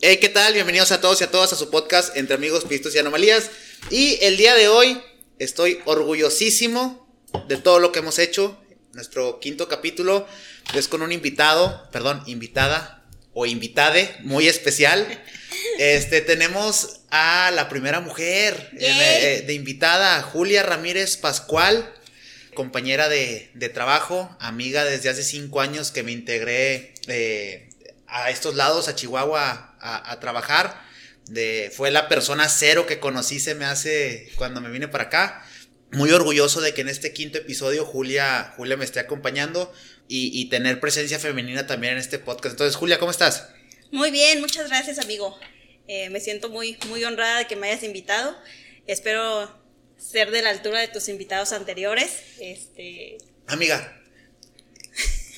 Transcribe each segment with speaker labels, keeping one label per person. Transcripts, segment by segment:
Speaker 1: Hey, ¿qué tal? Bienvenidos a todos y a todas a su podcast Entre Amigos, Pistos y Anomalías. Y el día de hoy estoy orgullosísimo de todo lo que hemos hecho. Nuestro quinto capítulo es con un invitado, perdón, invitada o invitade muy especial. Este, tenemos a la primera mujer eh, de invitada, Julia Ramírez Pascual, compañera de, trabajo, amiga desde hace cinco años que me integré eh, a estos lados, a Chihuahua, a, trabajar. De, fue la persona cero que conocí se me hace cuando me vine para acá. Muy orgulloso de que en este quinto episodio Julia, Julia me esté acompañando y, tener presencia femenina también en este podcast. Entonces, Julia, ¿cómo estás?
Speaker 2: Muy bien, muchas gracias, amigo. Eh, me siento muy, muy honrada de que me hayas invitado. Espero ser de la altura de tus invitados anteriores. Este...
Speaker 1: Amiga,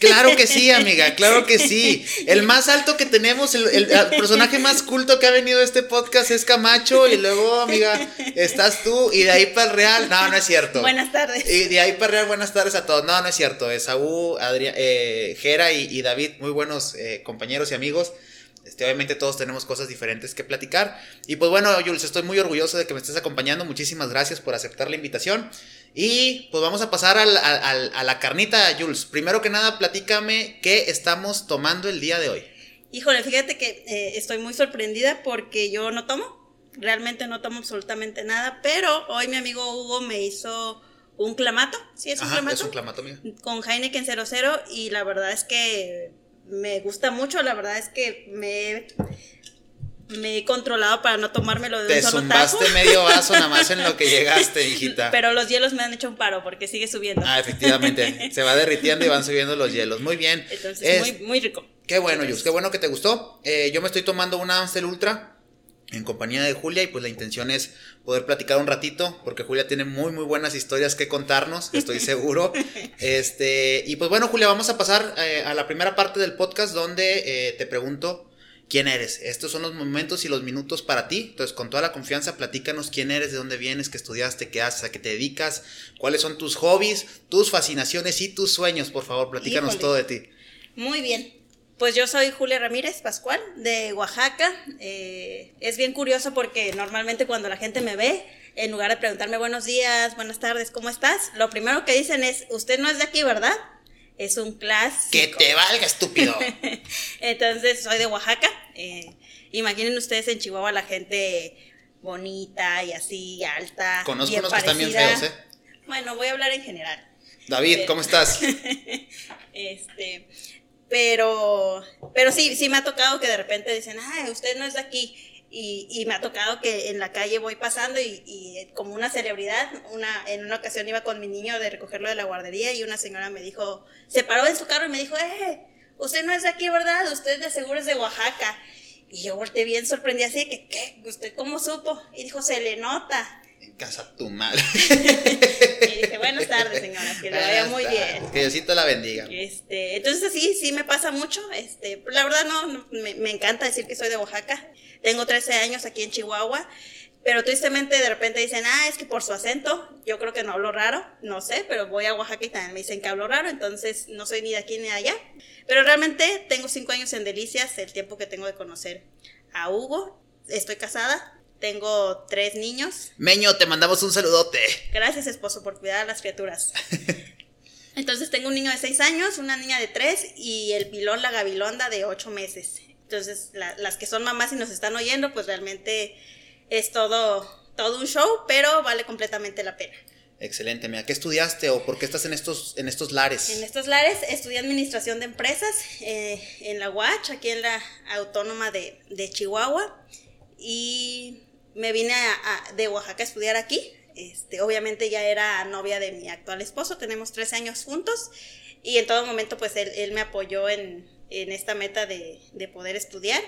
Speaker 1: Claro que sí, amiga, claro que sí. El más alto que tenemos, el, personaje más culto que ha venido a este podcast es Camacho y luego, amiga, estás tú y de ahí para el Real. No, no es cierto.
Speaker 2: Buenas tardes.
Speaker 1: Y de ahí para el Real, buenas tardes a todos. No, no es cierto. Saúl, Adrián, eh, Jera y, David, muy buenos eh, compañeros y amigos. Este, obviamente todos tenemos cosas diferentes que platicar. Y pues bueno, Jules, estoy muy orgulloso de que me estés acompañando. Muchísimas gracias por aceptar la invitación. Y pues vamos a pasar a la carnita, Jules. Primero que nada, platícame qué estamos tomando el día de hoy.
Speaker 2: Híjole, fíjate que eh, estoy muy sorprendida porque yo no tomo. Realmente no tomo absolutamente nada. Pero hoy mi amigo Hugo me hizo un clamato. Sí, es un clamato.
Speaker 1: Es un clamato, mío.
Speaker 2: Con Heineken 00 y la verdad es que me gusta mucho. La verdad es que me me he controlado para no tomármelo de
Speaker 1: Te
Speaker 2: un solo
Speaker 1: zumbaste medio vaso nada más en lo que llegaste, hijita.
Speaker 2: Pero los hielos me han hecho un paro porque sigue subiendo.
Speaker 1: Ah, efectivamente. Se va derritiendo y van subiendo los hielos. Muy bien.
Speaker 2: Entonces, muy, muy rico.
Speaker 1: Qué bueno, Yus. Qué bueno que te gustó. Eh, yo me estoy tomando una Amstel Ultra en compañía de Julia y pues la intención es poder platicar un ratito porque Julia tiene muy muy buenas historias que contarnos, estoy seguro. este, y pues bueno, Julia, vamos a pasar eh, a la primera parte del podcast donde eh, te pregunto quién eres. Estos son los momentos y los minutos para ti. Entonces, con toda la confianza, platícanos quién eres, de dónde vienes, qué estudiaste, qué haces, a qué te dedicas, cuáles son tus hobbies, tus fascinaciones y tus sueños. Por favor, platícanos todo de ti.
Speaker 2: Muy bien. Pues yo soy Julia Ramírez Pascual de Oaxaca. Eh, es bien curioso porque normalmente cuando la gente me ve, en lugar de preguntarme buenos días, buenas tardes, ¿cómo estás? Lo primero que dicen es, usted no es de aquí, ¿verdad? Es un clásico.
Speaker 1: Que te valga, estúpido.
Speaker 2: Entonces, soy de Oaxaca. Eh, imaginen ustedes en Chihuahua la gente bonita y así, alta.
Speaker 1: Conozco unos que están bien feos, ¿eh?
Speaker 2: Bueno, voy a hablar en general.
Speaker 1: David, ¿cómo estás?
Speaker 2: este, pero, pero sí, sí me ha tocado que de repente dicen, ay, usted no es de aquí. Y, me ha tocado que en la calle voy pasando y, como una celebridad, una, en una ocasión iba con mi niño de recogerlo de la guardería y una señora me dijo, se paró en su carro y me dijo, eh, usted no es de aquí, ¿verdad? Usted de seguro es de Oaxaca. Y yo volteé bien sorprendida así, que, ¿qué? ¿Usted cómo supo? Y dijo, se le nota.
Speaker 1: En casa tu madre.
Speaker 2: y dije, buenas tardes, señora, que le vaya muy bien.
Speaker 1: Que Diosito la bendiga.
Speaker 2: Este, entonces sí, sí me pasa mucho. Este, la verdad no, me, me encanta decir que soy de Oaxaca. Tengo 13 años aquí en Chihuahua, pero tristemente de repente dicen, ah, es que por su acento, yo creo que no hablo raro, no sé, pero voy a Oaxaca y también me dicen que hablo raro, entonces no soy ni de aquí ni de allá. Pero realmente tengo 5 años en Delicias, el tiempo que tengo de conocer a Hugo, estoy casada, tengo tres niños.
Speaker 1: Meño, te mandamos un saludote.
Speaker 2: Gracias, esposo, por cuidar a las criaturas. Entonces tengo un niño de 6 años, una niña de 3 y el pilón, la gabilonda de 8 meses. Entonces, las que son mamás y nos están oyendo, pues realmente es todo, todo un show, pero vale completamente la pena.
Speaker 1: Excelente, mira, ¿qué estudiaste o por qué estás en estos, en estos lares?
Speaker 2: En estos lares estudié administración de empresas eh, en la UACH, aquí en la Autónoma de, Chihuahua, y me vine de Oaxaca a estudiar aquí. Este, obviamente ya era novia de mi actual esposo, tenemos 13 años juntos, y en todo momento pues él me apoyó en, en esta meta de, poder estudiar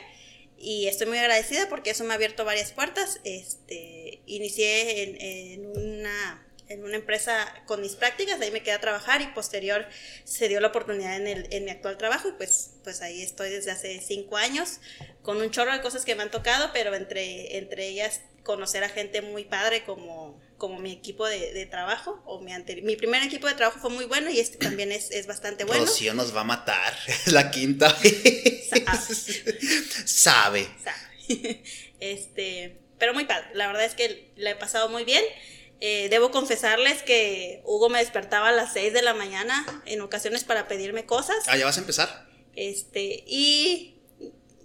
Speaker 2: y estoy muy agradecida porque eso me ha abierto varias puertas. Este, inicié en, una, en una empresa con mis prácticas, ahí me quedé a trabajar y posterior se dio la oportunidad en, el, en mi actual trabajo y pues, pues ahí estoy desde hace cinco años con un chorro de cosas que me han tocado, pero entre, entre ellas conocer a gente muy padre como, como mi equipo de, trabajo. O mi, mi primer equipo de trabajo fue muy bueno y este también es, es bastante bueno.
Speaker 1: Rocío nos va a matar. La quinta. Sabe.
Speaker 2: Sabe. Este, pero muy padre. La verdad es que la he pasado muy bien. Eh, debo confesarles que Hugo me despertaba a las 6 de la mañana en ocasiones para pedirme cosas.
Speaker 1: Ah, ya vas a empezar.
Speaker 2: Este, y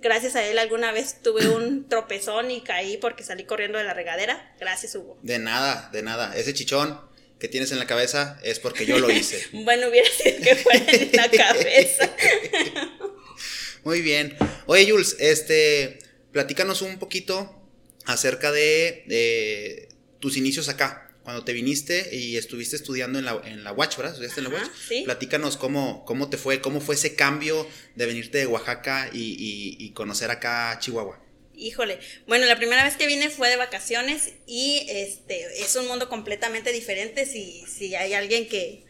Speaker 2: gracias a él alguna vez tuve un tropezón y caí porque salí corriendo de la regadera. Gracias, Hugo.
Speaker 1: De nada, de nada. Ese chichón que tienes en la cabeza es porque yo lo hice.
Speaker 2: bueno, hubiera sido que fuera en la cabeza.
Speaker 1: Muy bien. Oye, Jules, este, platícanos un poquito acerca de tus inicios acá cuando te viniste y estuviste estudiando en la, en la Watch, ¿verdad? ¿Estudiaste en la Watch?
Speaker 2: Sí.
Speaker 1: Platícanos cómo, cómo te fue, cómo fue ese cambio de venirte de Oaxaca y, conocer acá Chihuahua.
Speaker 2: Híjole, bueno, la primera vez que vine fue de vacaciones y este es un mundo completamente diferente si, si hay alguien que,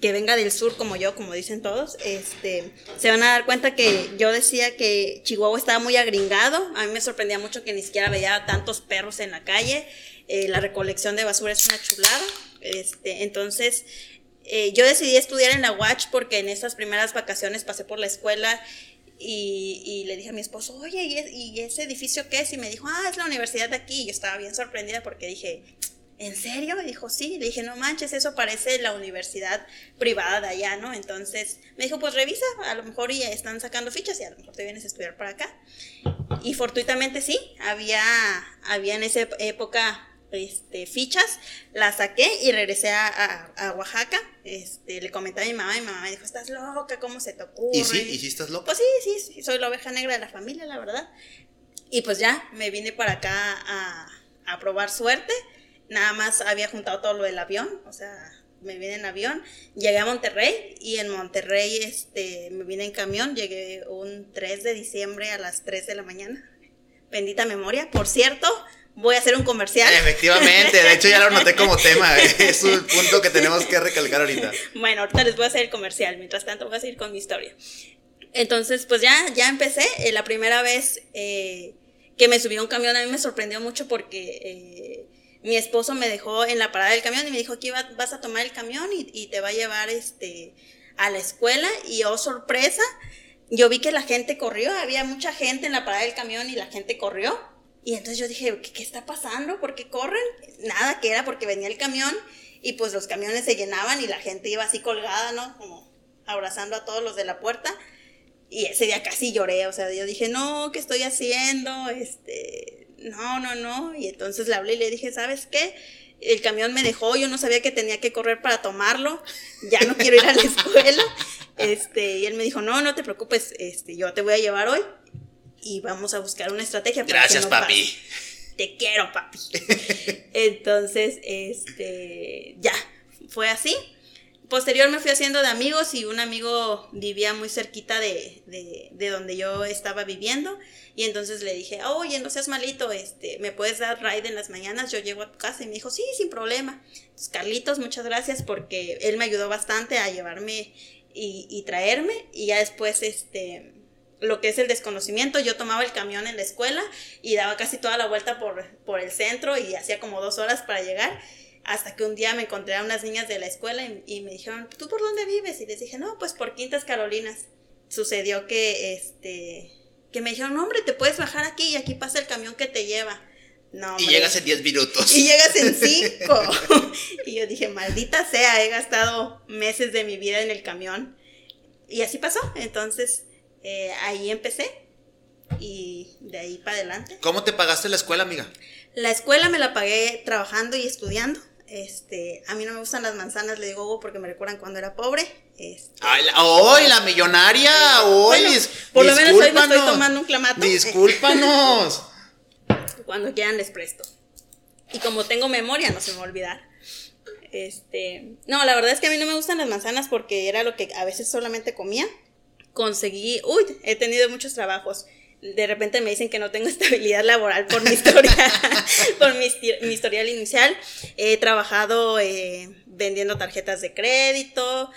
Speaker 2: que venga del sur como yo, como dicen todos, este, se van a dar cuenta que yo decía que Chihuahua estaba muy agringado. A mí me sorprendía mucho que ni siquiera veía tantos perros en la calle. Eh, la recolección de basura es una chulada. Este, entonces, eh, yo decidí estudiar en la Watch porque en esas primeras vacaciones pasé por la escuela y, le dije a mi esposo, oye, ¿y, ese edificio qué es? Y me dijo, ah, es la universidad de aquí. Y yo estaba bien sorprendida porque dije, ¿en serio? Me dijo, sí. Le dije, no manches, eso parece la universidad privada de allá, ¿no? Entonces me dijo, pues revisa, a lo mejor ya están sacando fichas y a lo mejor te vienes a estudiar para acá. Y fortuitamente sí, había, había en esa época este, fichas, las saqué y regresé a, Oaxaca. Este, le comenté a mi mamá y mi mamá me dijo, estás loca, ¿cómo se te ocurre?
Speaker 1: ¿Y sí? ¿Y sí estás loca?
Speaker 2: Pues sí, sí, soy la oveja negra de la familia, la verdad. Y pues ya, me vine para acá a, a probar suerte. Nada más había juntado todo lo del avión, o sea, me vine en avión, llegué a Monterrey y en Monterrey este, me vine en camión, llegué un 3 de diciembre a las 3 de la mañana. Bendita memoria. Por cierto, voy a hacer un comercial.
Speaker 1: Efectivamente, de hecho ya lo noté como tema, es un punto que tenemos que recalcar ahorita.
Speaker 2: Bueno, ahorita les voy a hacer el comercial, mientras tanto voy a seguir con mi historia. Entonces, pues ya, ya empecé, eh, la primera vez eh, que me subí a un camión a mí me sorprendió mucho porque eh, mi esposo me dejó en la parada del camión y me dijo, aquí vas a tomar el camión y, y te va a llevar este, a la escuela y oh sorpresa, yo vi que la gente corrió, había mucha gente en la parada del camión y la gente corrió y entonces yo dije, ¿qué, está pasando? ¿Por qué corren? Nada, que era porque venía el camión y pues los camiones se llenaban y la gente iba así colgada, ¿no? Como abrazando a todos los de la puerta. Y ese día casi lloré, o sea, yo dije, no, ¿qué estoy haciendo? Este, no, no, no. Y entonces le hablé y le dije, ¿sabes qué? El camión me dejó, yo no sabía que tenía que correr para tomarlo, ya no quiero ir a la escuela. Este, y él me dijo, no, no te preocupes, este, yo te voy a llevar hoy y vamos a buscar una estrategia.
Speaker 1: Para Gracias, papi.
Speaker 2: Te quiero, papi. Entonces, este, ya, fue así. Posterior me fui haciendo de amigos y un amigo vivía muy cerquita de, de, de, donde yo estaba viviendo y entonces le dije, oye, no seas malito, este, ¿me puedes dar ride en las mañanas? Yo llego a tu casa y me dijo, sí, sin problema. Entonces, Carlitos, muchas gracias porque él me ayudó bastante a llevarme y, y traerme y ya después, este, lo que es el desconocimiento. Yo tomaba el camión en la escuela y daba casi toda la vuelta por, por el centro y hacía como dos horas para llegar. Hasta que un día me encontré a unas niñas de la escuela y, me dijeron, ¿tú por dónde vives? Y les dije, no, pues por Quintas Carolinas. Sucedió que, este, que me dijeron, no, hombre, te puedes bajar aquí y aquí pasa el camión que te lleva. No,
Speaker 1: y llegas en 10 minutos.
Speaker 2: Y llegas en 5. y yo dije, maldita sea, he gastado meses de mi vida en el camión. Y así pasó. Entonces, eh, ahí empecé y de ahí para adelante.
Speaker 1: ¿Cómo te pagaste la escuela, amiga?
Speaker 2: La escuela me la pagué trabajando y estudiando. Este, a mí no me gustan las manzanas, le digo Hugo, porque me recuerdan cuando era pobre. Este,
Speaker 1: ¡Hoy, la millonaria! ¡Hoy!
Speaker 2: por lo menos hoy me estoy tomando un clamato.
Speaker 1: Discúlpanos.
Speaker 2: cuando quieran les presto. Y como tengo memoria, no se me va a olvidar. Este, no, la verdad es que a mí no me gustan las manzanas porque era lo que a veces solamente comía conseguí, uy, he tenido muchos trabajos. De repente me dicen que no tengo estabilidad laboral por mi historia, por mi, historial inicial. He trabajado eh, vendiendo tarjetas de crédito.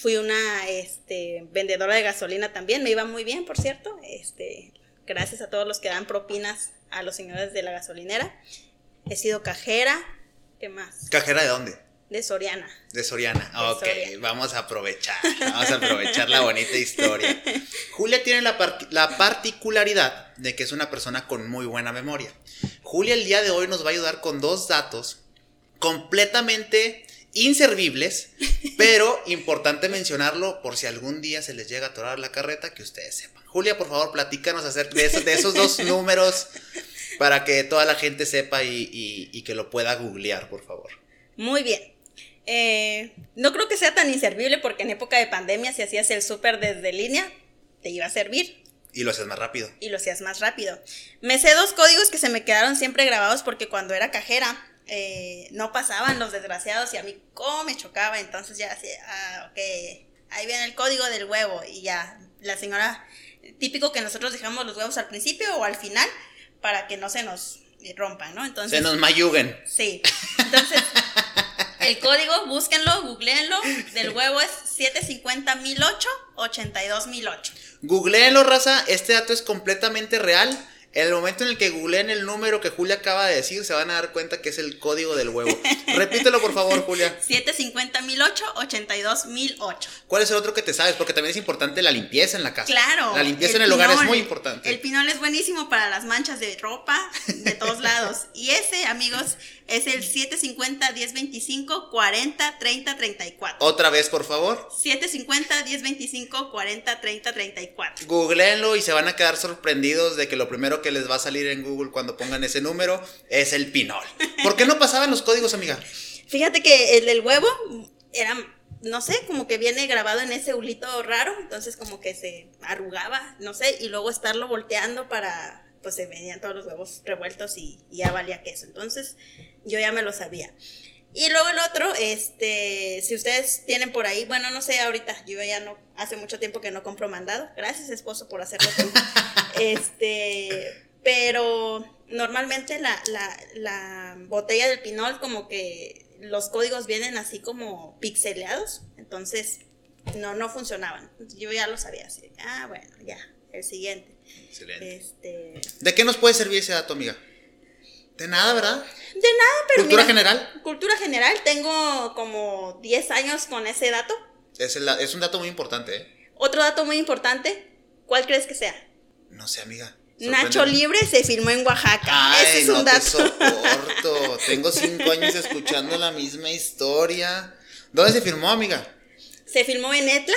Speaker 2: Fui una este, vendedora de gasolina también. Me iba muy bien, por cierto. Este, gracias a todos los que dan propinas a los señores de la gasolinera. He sido cajera, ¿qué más?
Speaker 1: ¿Cajera de dónde?
Speaker 2: De Soriana.
Speaker 1: De Soriana.
Speaker 2: De
Speaker 1: ok,
Speaker 2: Soriana.
Speaker 1: vamos a aprovechar. Vamos a aprovechar la bonita historia. Julia tiene la, par- la particularidad de que es una persona con muy buena memoria. Julia el día de hoy nos va a ayudar con dos datos completamente inservibles, pero importante mencionarlo por si algún día se les llega a atorar la carreta, que ustedes sepan. Julia, por favor, platícanos acerca de esos, de esos dos números para que toda la gente sepa y, y- y que lo pueda googlear, por favor.
Speaker 2: Muy bien. Eh, no creo que sea tan inservible porque en época de pandemia si hacías el súper desde línea, te iba a servir
Speaker 1: Y lo haces más rápido.
Speaker 2: y lo hacías más rápido. Me sé dos códigos que se me quedaron siempre grabados porque cuando era cajera eh, no pasaban los desgraciados y a mí cómo me chocaba. Entonces ya así, ah, ok, ahí viene el código del huevo y ya la señora, típico que nosotros dejamos los huevos al principio o al final para que no se nos rompan, ¿no? Entonces,
Speaker 1: Se nos mayuguen.
Speaker 2: Sí. Entonces, el código, búsquenlo, googleenlo. Del huevo es 750.008, 82.008.
Speaker 1: Googleenlo, raza. Este dato es completamente real. En el momento en el que googleen el número que Julia acaba de decir, se van a dar cuenta que es el código del huevo. Repítelo, por favor, Julia.
Speaker 2: 750.008, 82.008.
Speaker 1: ¿Cuál es el otro que te sabes? Porque también es importante la limpieza en la casa.
Speaker 2: Claro.
Speaker 1: La limpieza en el hogar es muy importante.
Speaker 2: El pinol es buenísimo para las manchas de ropa de todos lados. Y ese, amigos, es el 750 1025 40 30 34.
Speaker 1: Otra vez, por favor.
Speaker 2: 750 1025 40 30 34.
Speaker 1: Googleenlo y se van a quedar sorprendidos de que lo primero que les va a salir en Google cuando pongan ese número es el pinol. ¿Por qué no pasaban los códigos, amiga?
Speaker 2: Fíjate que el del huevo era, no sé, como que viene grabado en ese hulito raro, entonces como que se arrugaba, no sé, y luego estarlo volteando para, pues se venían todos los huevos revueltos y, y ya valía queso. Entonces yo ya me lo sabía. Y luego el otro, este, si ustedes tienen por ahí, bueno, no sé, ahorita, yo ya no, hace mucho tiempo que no compro mandado. Gracias, esposo, por hacerlo tú. este, pero normalmente la, la, la botella del pinol como que los códigos vienen así como pixeleados, entonces no, no funcionaban. Yo ya lo sabía, así, ah, bueno, ya, el siguiente.
Speaker 1: Excelente.
Speaker 2: Este,
Speaker 1: ¿De qué nos puede servir ese dato, amiga? De nada, ¿verdad?
Speaker 2: de nada, pero
Speaker 1: ¿Cultura
Speaker 2: mira,
Speaker 1: general?
Speaker 2: Cultura general, tengo como 10 años con ese dato.
Speaker 1: Es, el- es un dato muy importante, ¿eh?
Speaker 2: Otro dato muy importante, ¿cuál crees que sea?
Speaker 1: No sé, amiga.
Speaker 2: Nacho. Libre se filmó en Oaxaca.
Speaker 1: Ay,
Speaker 2: Ese es
Speaker 1: no
Speaker 2: un
Speaker 1: te
Speaker 2: dato.
Speaker 1: soporto. Tengo cinco años escuchando la misma historia. ¿Dónde se firmó, amiga?
Speaker 2: Se filmó en Etla.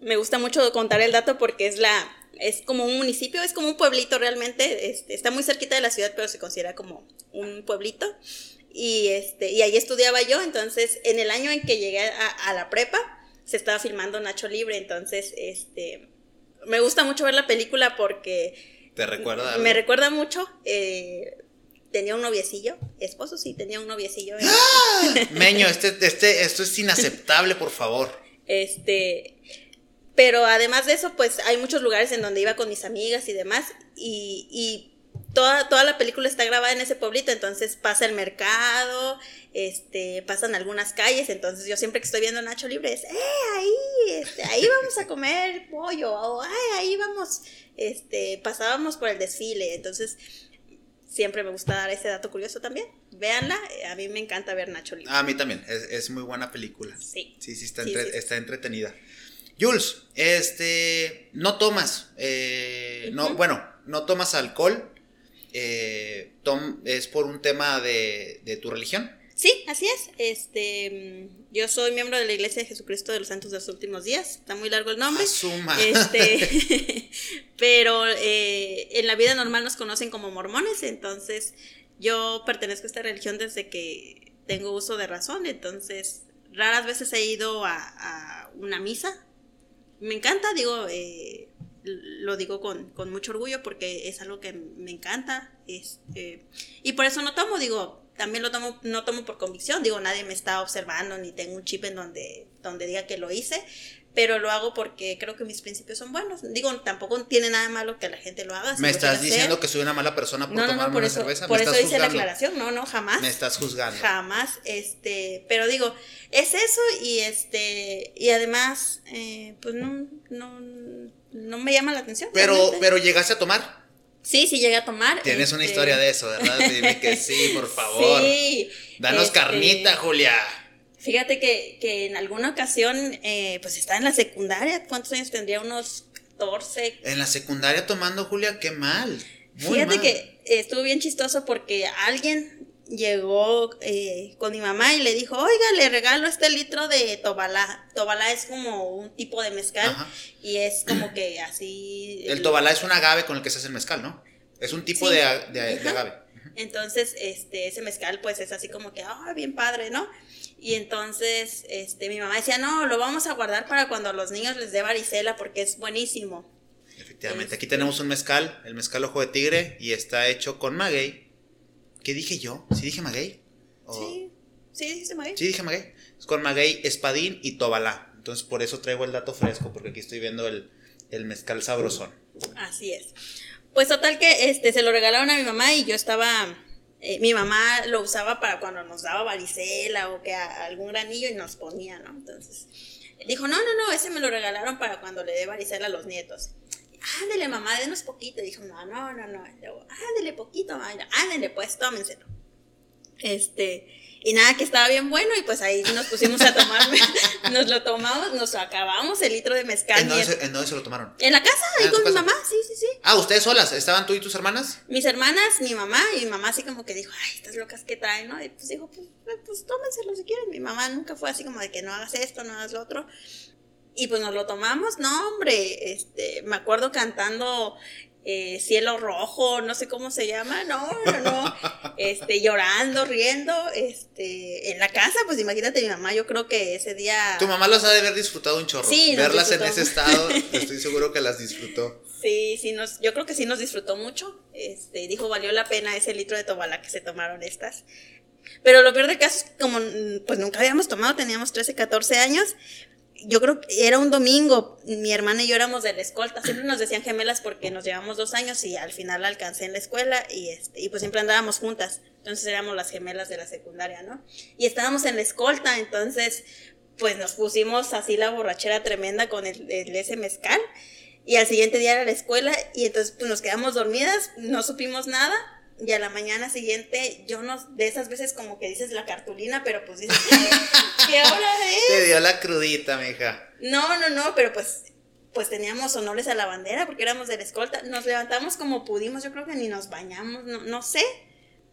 Speaker 2: Me gusta mucho contar el dato porque es la es como un municipio, es como un pueblito realmente, este, está muy cerquita de la ciudad, pero se considera como un pueblito. Y este y ahí estudiaba yo, entonces en el año en que llegué a, a la prepa se estaba filmando Nacho Libre, entonces este me gusta mucho ver la película porque
Speaker 1: ¿Te recuerda?
Speaker 2: me recuerda mucho eh, tenía un noviecillo, esposo sí, tenía un noviecillo. en-
Speaker 1: Meño, este, este, esto es inaceptable, por favor.
Speaker 2: Este, pero además de eso, pues hay muchos lugares en donde iba con mis amigas y demás, y, y toda, toda la película está grabada en ese pueblito, entonces pasa el mercado, este, pasan algunas calles, entonces yo siempre que estoy viendo Nacho Libre es, eh, ahí, este, ahí vamos a comer pollo, o "Ay, ahí vamos, este, pasábamos por el desfile, entonces siempre me gusta dar ese dato curioso también, véanla, eh, a mí me encanta ver Nacho Libre.
Speaker 1: A mí también, es, es muy buena película.
Speaker 2: Sí.
Speaker 1: Sí, sí, está, entre-
Speaker 2: sí, sí.
Speaker 1: está entretenida. Jules, este, no tomas, eh, no, bueno, no tomas alcohol, eh, tom- es por un tema de, de tu religión.
Speaker 2: Sí, así es. Este, mm, yo soy miembro de la Iglesia de Jesucristo de los Santos de los Últimos Días. Está muy largo el nombre.
Speaker 1: A su madre.
Speaker 2: Este, pero eh, en la vida normal nos conocen como mormones, entonces yo pertenezco a esta religión desde que tengo uso de razón, entonces raras veces he ido a, a una misa. Me encanta, digo, eh, lo digo con, con mucho orgullo porque es algo que me encanta. Este, y por eso no tomo, digo, también lo tomo, no tomo por convicción, digo, nadie me está observando ni tengo un chip en donde, donde diga que lo hice, pero lo hago porque creo que mis principios son buenos. Digo, tampoco tiene nada malo que la gente lo haga. si
Speaker 1: Me
Speaker 2: lo
Speaker 1: estás diciendo
Speaker 2: hacer.
Speaker 1: que soy una mala persona por
Speaker 2: No, no,
Speaker 1: tomarme
Speaker 2: no, por
Speaker 1: una
Speaker 2: eso,
Speaker 1: cerveza.
Speaker 2: por
Speaker 1: Me
Speaker 2: eso
Speaker 1: estás
Speaker 2: hice la
Speaker 1: juzgando.
Speaker 2: aclaración, no, no, jamás.
Speaker 1: Me estás juzgando.
Speaker 2: Jamás, este, pero digo, es eso y este, y además, eh, pues no, no, no me llama la atención.
Speaker 1: Pero,
Speaker 2: realmente.
Speaker 1: pero llegaste a tomar.
Speaker 2: Sí, sí llegué a tomar.
Speaker 1: Tienes una
Speaker 2: este,
Speaker 1: historia de eso, ¿verdad? Dime que sí, por favor.
Speaker 2: Sí.
Speaker 1: Danos
Speaker 2: este,
Speaker 1: carnita, Julia.
Speaker 2: Fíjate que, que en alguna ocasión, eh, pues estaba en la secundaria. ¿Cuántos años tendría? Unos 14.
Speaker 1: En la secundaria tomando, Julia, qué mal. Muy
Speaker 2: Fíjate
Speaker 1: mal.
Speaker 2: que estuvo bien chistoso porque alguien llegó eh, con mi mamá y le dijo, oiga, le regalo este litro de tobalá. Tobalá es como un tipo de mezcal
Speaker 1: Ajá.
Speaker 2: y es como que así...
Speaker 1: El tobalá es un agave con el que se hace el mezcal, ¿no? Es un tipo
Speaker 2: Sí.
Speaker 1: de, de- agave.
Speaker 2: Entonces, este, ese mezcal, pues es así como que, ah, bien padre, ¿no? Y entonces, este, mi mamá decía, no, lo vamos a guardar para cuando a los niños les dé varicela porque es buenísimo.
Speaker 1: Efectivamente. Aquí
Speaker 2: Este-
Speaker 1: tenemos un mezcal, el mezcal ojo de tigre, y está hecho con maguey. ¿Qué dije yo? ¿Sí dije maguey? O-
Speaker 2: Sí, sí, se me
Speaker 1: Sí, dije maguey. Es con maguey, espadín y tobalá. Entonces por eso traigo el dato fresco, porque aquí estoy viendo el, el mezcal sabrosón.
Speaker 2: Así es. Pues total que este se lo regalaron a mi mamá y yo estaba eh, mi mamá lo usaba para cuando nos daba varicela o que algún granillo y nos ponía, ¿no? Entonces dijo, no, no, no, ese me lo regalaron para cuando le dé varicela a los nietos. Ándele, mamá, denos poquito. Dijo, no, no, no, no. Ándele poquito, mamá. Ándele, pues, tómenselo. Este, y nada, que estaba bien bueno, y pues ahí nos pusimos a tomar, nos lo tomamos, nos acabamos el litro de mezcal.
Speaker 1: ¿En dónde, se, en dónde se lo tomaron?
Speaker 2: en la casa,
Speaker 1: Ah,
Speaker 2: ahí
Speaker 1: tu
Speaker 2: con mi
Speaker 1: casa.
Speaker 2: mamá, sí, sí, sí.
Speaker 1: Ah, ustedes solas. ¿Estaban tú y tus hermanas?
Speaker 2: Mis hermanas, mi mamá, y mi mamá así como que dijo, ay, estas locas que traen, ¿no? Y pues dijo, pues, eh, pues tómenselo si quieren. Mi mamá nunca fue así como de que no hagas esto, no hagas lo otro. Y pues nos lo tomamos, no, hombre, este, me acuerdo cantando eh, Cielo Rojo, no sé cómo se llama, no, no, no, este, llorando, riendo, este, en la casa, pues imagínate mi mamá, yo creo que ese día...
Speaker 1: Tu mamá las ha de haber disfrutado un chorro.
Speaker 2: Sí,
Speaker 1: Verlas en ese estado, estoy seguro que las disfrutó.
Speaker 2: Sí, sí, nos, yo creo que sí nos disfrutó mucho. Este, dijo, valió la pena ese litro de tobalá que se tomaron estas. Pero lo peor de caso es como pues nunca habíamos tomado, teníamos 13, 14 años. Yo creo que era un domingo, mi hermana y yo éramos de la escolta, siempre nos decían gemelas porque nos llevamos dos años y al final la alcancé en la escuela y, este, y pues siempre andábamos juntas, entonces éramos las gemelas de la secundaria, ¿no? Y estábamos en la escolta, entonces pues nos pusimos así la borrachera tremenda con el, el ese mezcal y al siguiente día era la escuela y entonces pues nos quedamos dormidas, no supimos nada y a la mañana siguiente yo no, de esas veces como que dices la cartulina, pero pues dices, ¿qué hora es?
Speaker 1: Te dio la crudita, mija.
Speaker 2: No, no, no, pero pues pues teníamos honores a la bandera porque éramos de la escolta, nos levantamos como pudimos, yo creo que ni nos bañamos, no, no sé,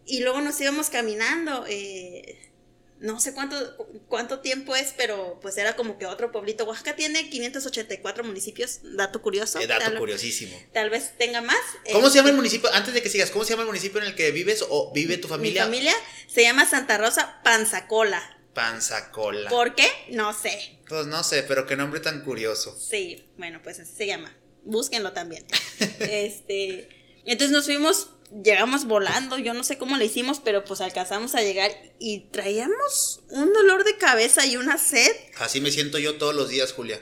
Speaker 2: y luego nos íbamos caminando, eh, no sé cuánto, cuánto tiempo es, pero pues era como que otro pueblito. Oaxaca tiene 584 municipios, dato curioso.
Speaker 1: Eh, dato
Speaker 2: tal,
Speaker 1: curiosísimo.
Speaker 2: tal vez tenga más.
Speaker 1: ¿Cómo se llama el
Speaker 2: Este,
Speaker 1: municipio? Antes de que sigas, ¿cómo se llama el municipio en el que vives o vive tu familia?
Speaker 2: Mi familia se llama Santa Rosa Panzacola.
Speaker 1: Panzacola.
Speaker 2: ¿Por qué? No sé.
Speaker 1: Pues no sé, pero qué nombre tan curioso.
Speaker 2: Sí, bueno, pues así se llama. Búsquenlo también. este, entonces nos fuimos, llegamos volando, yo no sé cómo le hicimos, pero pues alcanzamos a llegar y traíamos un dolor de cabeza y una sed.
Speaker 1: Así me siento yo todos los días, Julia.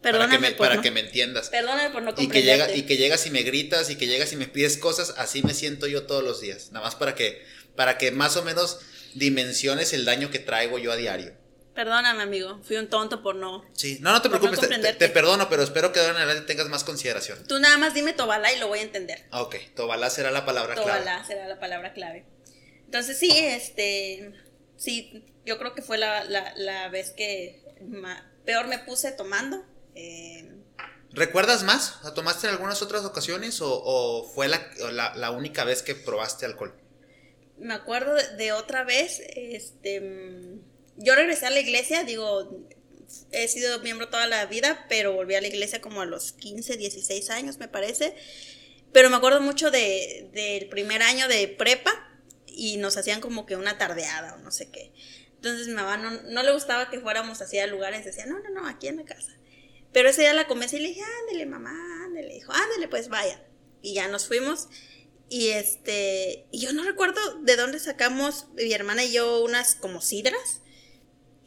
Speaker 2: Perdóname
Speaker 1: para que me,
Speaker 2: por
Speaker 1: para
Speaker 2: no-
Speaker 1: que me entiendas.
Speaker 2: Perdóname por no
Speaker 1: Y que, llega, y que llegas y me gritas y que llegas y me pides cosas, así me siento yo todos los días. Nada más para que, para que más o menos dimensiones el daño que traigo yo a diario.
Speaker 2: Perdóname, amigo. Fui un tonto por no.
Speaker 1: Sí, no, no te
Speaker 2: no
Speaker 1: preocupes, te- perdono, pero espero que de ahora en adelante tengas más consideración.
Speaker 2: Tú nada más dime Tobalá y lo voy a entender.
Speaker 1: Ah, Ok, Tobalá será la palabra clave.
Speaker 2: Tobalá será la palabra clave. Entonces sí, este, sí, yo creo que fue la, la, la vez que ma- peor me puse tomando. Eh,
Speaker 1: ¿Recuerdas más? ¿La ¿Tomaste en algunas otras ocasiones o, o fue la, la, la única vez que probaste alcohol?
Speaker 2: me acuerdo de, de otra vez, este, yo regresé a la iglesia, digo, he sido miembro toda la vida, pero volví a la iglesia como a los 15, 16 años, me parece. Pero me acuerdo mucho de, del primer año de prepa y nos hacían como que una tardeada o no sé qué. Entonces mi mamá no, no le gustaba que fuéramos así a lugares, decía, no, no, no, aquí en la casa. Pero ese día la convencí y le dije, ándale, mamá, ándale. Dijo, ándale, pues vaya. Y ya nos fuimos. Y este, yo no recuerdo de dónde sacamos mi hermana y yo unas como sidras.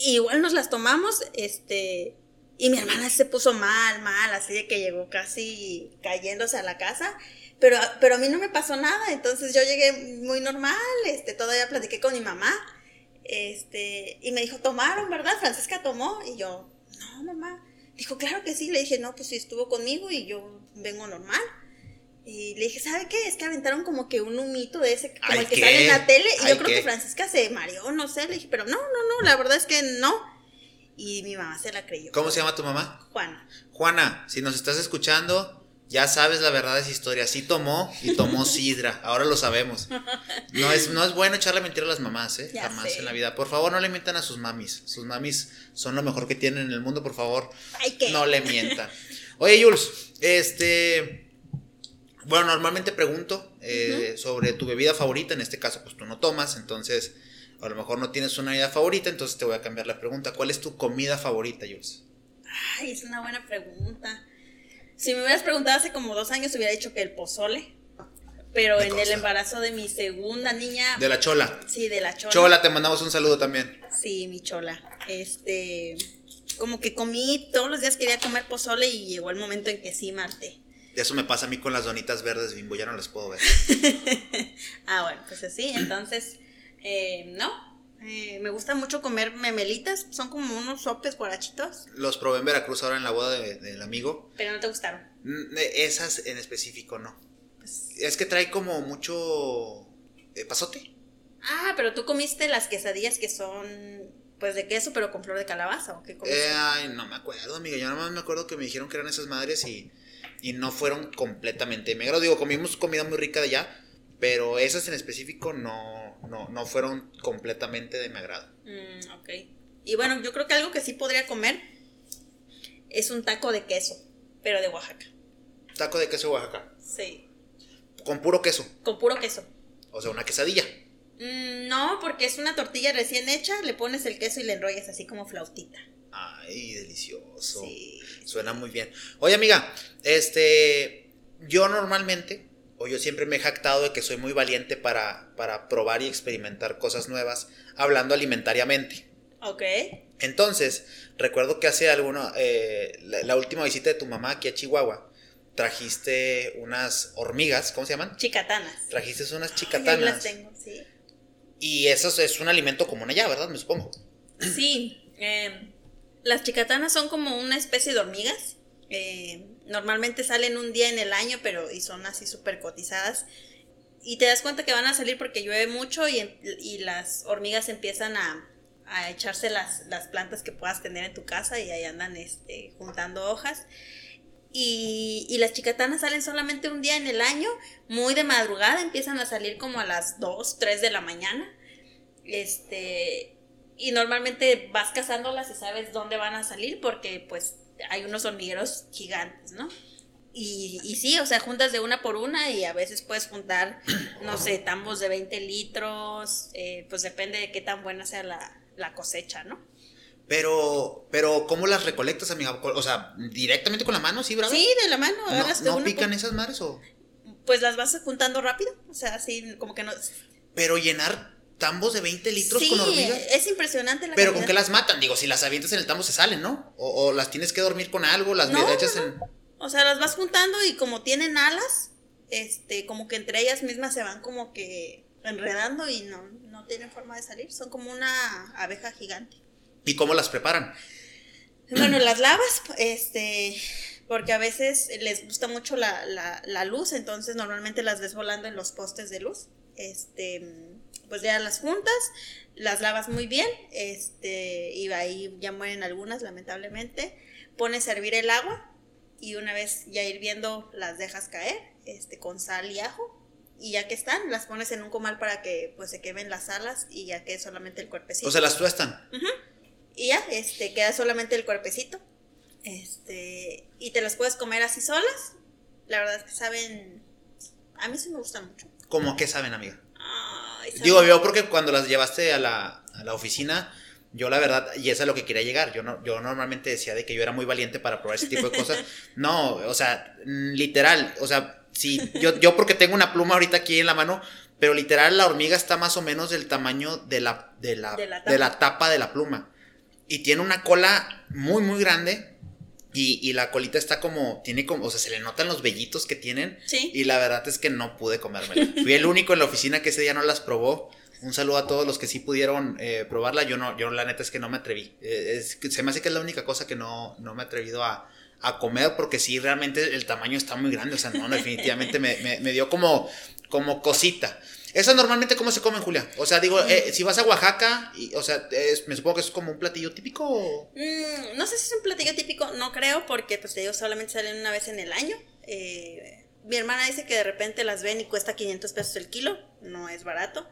Speaker 2: Y igual nos las tomamos, este, y mi hermana se puso mal, mal, así de que llegó casi cayéndose a la casa. Pero, pero a mí no me pasó nada, entonces yo llegué muy normal, este, todavía platiqué con mi mamá, este, y me dijo, tomaron, ¿verdad? Francesca tomó, y yo, no, mamá. Dijo, claro que sí, le dije, no, pues sí estuvo conmigo y yo vengo normal. Y le dije, ¿sabe qué? Es que aventaron como que un humito de ese, como
Speaker 1: Ay,
Speaker 2: el que
Speaker 1: ¿qué?
Speaker 2: sale en la tele. Y
Speaker 1: Ay,
Speaker 2: yo creo
Speaker 1: ¿qué?
Speaker 2: que Francisca se mareó, no sé. Le dije, pero no, no, no, la verdad es que no. Y mi mamá se la creyó.
Speaker 1: ¿Cómo se llama tu mamá?
Speaker 2: Juana.
Speaker 1: Juana, si nos estás escuchando, ya sabes la verdad de esa historia. Sí tomó y tomó sidra. Ahora lo sabemos. No es, no es bueno echarle mentira a las mamás, ¿eh?
Speaker 2: Ya
Speaker 1: Jamás
Speaker 2: sé.
Speaker 1: en la vida. Por favor, no le mientan a sus mamis. Sus mamis son lo mejor que tienen en el mundo. Por favor,
Speaker 2: Ay, ¿qué?
Speaker 1: no le mientan. Oye, Jules, este. Bueno, normalmente pregunto eh, sobre tu bebida favorita. En este caso, pues tú no tomas, entonces a lo mejor no tienes una bebida favorita. Entonces te voy a cambiar la pregunta. ¿Cuál es tu comida favorita, Jules?
Speaker 2: Ay, es una buena pregunta. Si me hubieras preguntado hace como dos años, hubiera dicho que el pozole. Pero
Speaker 1: ¿Qué
Speaker 2: en
Speaker 1: cosa?
Speaker 2: el embarazo de mi segunda niña.
Speaker 1: De la chola.
Speaker 2: Sí, de la chola.
Speaker 1: Chola, te mandamos un saludo también.
Speaker 2: Sí, mi chola. Este. Como que comí todos los días quería comer pozole y llegó el momento en que sí, Marte.
Speaker 1: Eso me pasa a mí con las donitas verdes bimbo, ya no las puedo ver.
Speaker 2: Ah, bueno, pues así. Entonces, eh, no. Eh, me gusta mucho comer memelitas. Son como unos sopes guarachitos.
Speaker 1: Los probé en Veracruz ahora en la boda de- del amigo.
Speaker 2: Pero no te gustaron.
Speaker 1: Mm, eh, Esas en específico no.
Speaker 2: Pues-
Speaker 1: Es que trae como mucho eh, pasote.
Speaker 2: Ah, pero tú comiste las quesadillas que son. Pues de queso, pero con flor de calabaza. ¿O qué comiste?
Speaker 1: Eh, ay, no me acuerdo, amiga. Yo nada más me acuerdo que me dijeron que eran esas madres y, y no fueron completamente de mi agrado. Digo, comimos comida muy rica de allá, pero esas en específico no, no, no fueron completamente de mi agrado.
Speaker 2: Mm, ok. Y bueno, yo creo que algo que sí podría comer es un taco de queso, pero de Oaxaca.
Speaker 1: Taco de queso Oaxaca.
Speaker 2: Sí.
Speaker 1: Con puro queso.
Speaker 2: Con puro queso.
Speaker 1: O sea, una quesadilla.
Speaker 2: Mm, no, porque es una tortilla recién hecha, le pones el queso y le enrollas así como flautita.
Speaker 1: Ay, delicioso.
Speaker 2: Sí.
Speaker 1: Suena muy bien. Oye, amiga, este, yo normalmente, o yo siempre me he jactado de que soy muy valiente para, para probar y experimentar cosas nuevas, hablando alimentariamente.
Speaker 2: Ok.
Speaker 1: Entonces, recuerdo que hace alguna, eh, la, la última visita de tu mamá aquí a Chihuahua, trajiste unas hormigas, ¿cómo se llaman?
Speaker 2: Chicatanas.
Speaker 1: Trajiste unas
Speaker 2: Ay,
Speaker 1: chicatanas.
Speaker 2: las tengo, sí.
Speaker 1: Y eso es- es un alimento común allá, ¿verdad? Me supongo.
Speaker 2: Sí, eh, las chicatanas son como una especie de hormigas. eh, normalmente salen un día en el año, pero y son así súper cotizadas. Y te das cuenta que van a salir porque llueve mucho y, y las hormigas empiezan a, a echarse las, las plantas que puedas tener en tu casa y ahí andan este, juntando hojas. Y, y las chicatanas salen solamente un día en el año, muy de madrugada, empiezan a salir como a las 2, 3 de la mañana. Este, y normalmente vas cazándolas y sabes dónde van a salir porque pues hay unos hormigueros gigantes, ¿no? Y, y sí, o sea, juntas de una por una y a veces puedes juntar, no sé, tambos de 20 litros, eh, pues depende de qué tan buena sea la, la cosecha, ¿no?
Speaker 1: Pero, pero, ¿cómo las recolectas, amiga? O sea, directamente con la mano, ¿sí, bravo?
Speaker 2: Sí, de la mano,
Speaker 1: ¿No, pican
Speaker 2: por-
Speaker 1: esas madres o...?
Speaker 2: Pues las vas juntando rápido, o sea, así como que no...
Speaker 1: Pero llenar tambos de 20 litros
Speaker 2: sí,
Speaker 1: con hormigas.
Speaker 2: es impresionante la
Speaker 1: Pero ¿con qué las matan? Digo, si las avientas en el tambo se salen, ¿no? O, o las tienes que dormir con algo, las
Speaker 2: No,
Speaker 1: echas
Speaker 2: no,
Speaker 1: en...
Speaker 2: O sea, las vas juntando y como tienen alas, este, como que entre ellas mismas se van como que enredando y no, no tienen forma de salir. Son como una abeja gigante.
Speaker 1: ¿Y cómo las preparan?
Speaker 2: Bueno, las lavas, este, porque a veces les gusta mucho la, la, la luz, entonces normalmente las ves volando en los postes de luz. Este, pues ya las juntas, las lavas muy bien, este, y ahí ya mueren algunas, lamentablemente. Pones a hervir el agua y una vez ya hirviendo las dejas caer, este, con sal y ajo. Y ya que están, las pones en un comal para que pues se quemen las alas y ya quede solamente el cuerpecito.
Speaker 1: O sea, las tuestan.
Speaker 2: Y ya, este, queda solamente el cuerpecito. Este, y te las puedes comer así solas. La verdad es que saben. A mí sí me gustan mucho.
Speaker 1: ¿Cómo que saben, amiga?
Speaker 2: Ay,
Speaker 1: Digo, yo porque cuando las llevaste a la, a la oficina, yo la verdad, y eso es a lo que quería llegar, yo, no, yo normalmente decía de que yo era muy valiente para probar ese tipo de cosas. No, o sea, literal, o sea, sí, yo, yo porque tengo una pluma ahorita aquí en la mano, pero literal la hormiga está más o menos del tamaño de la, de la,
Speaker 2: De la
Speaker 1: de la
Speaker 2: tapa.
Speaker 1: tapa de la pluma. Y tiene una cola muy, muy grande. Y, y la colita está como, tiene como, o sea, se le notan los vellitos que tienen.
Speaker 2: Sí.
Speaker 1: Y la verdad es que no pude comérmela. Fui el único en la oficina que ese día no las probó. Un saludo a todos los que sí pudieron eh, probarla. Yo no, yo la neta es que no me atreví. Eh, es se me hace que es la única cosa que no, no me he atrevido a, a comer porque sí, realmente el tamaño está muy grande. O sea, no, definitivamente me, me, me dio como, como cosita. ¿Eso normalmente cómo se come, Julia? O sea, digo, eh, si vas a Oaxaca, y, o sea, me supongo que es como un platillo típico. o-
Speaker 2: Mm, no sé si es un platillo típico, no creo, porque pues te digo, solamente salen una vez en el año. Eh, mi hermana dice que de repente las ven y cuesta 500 pesos el kilo, no es barato.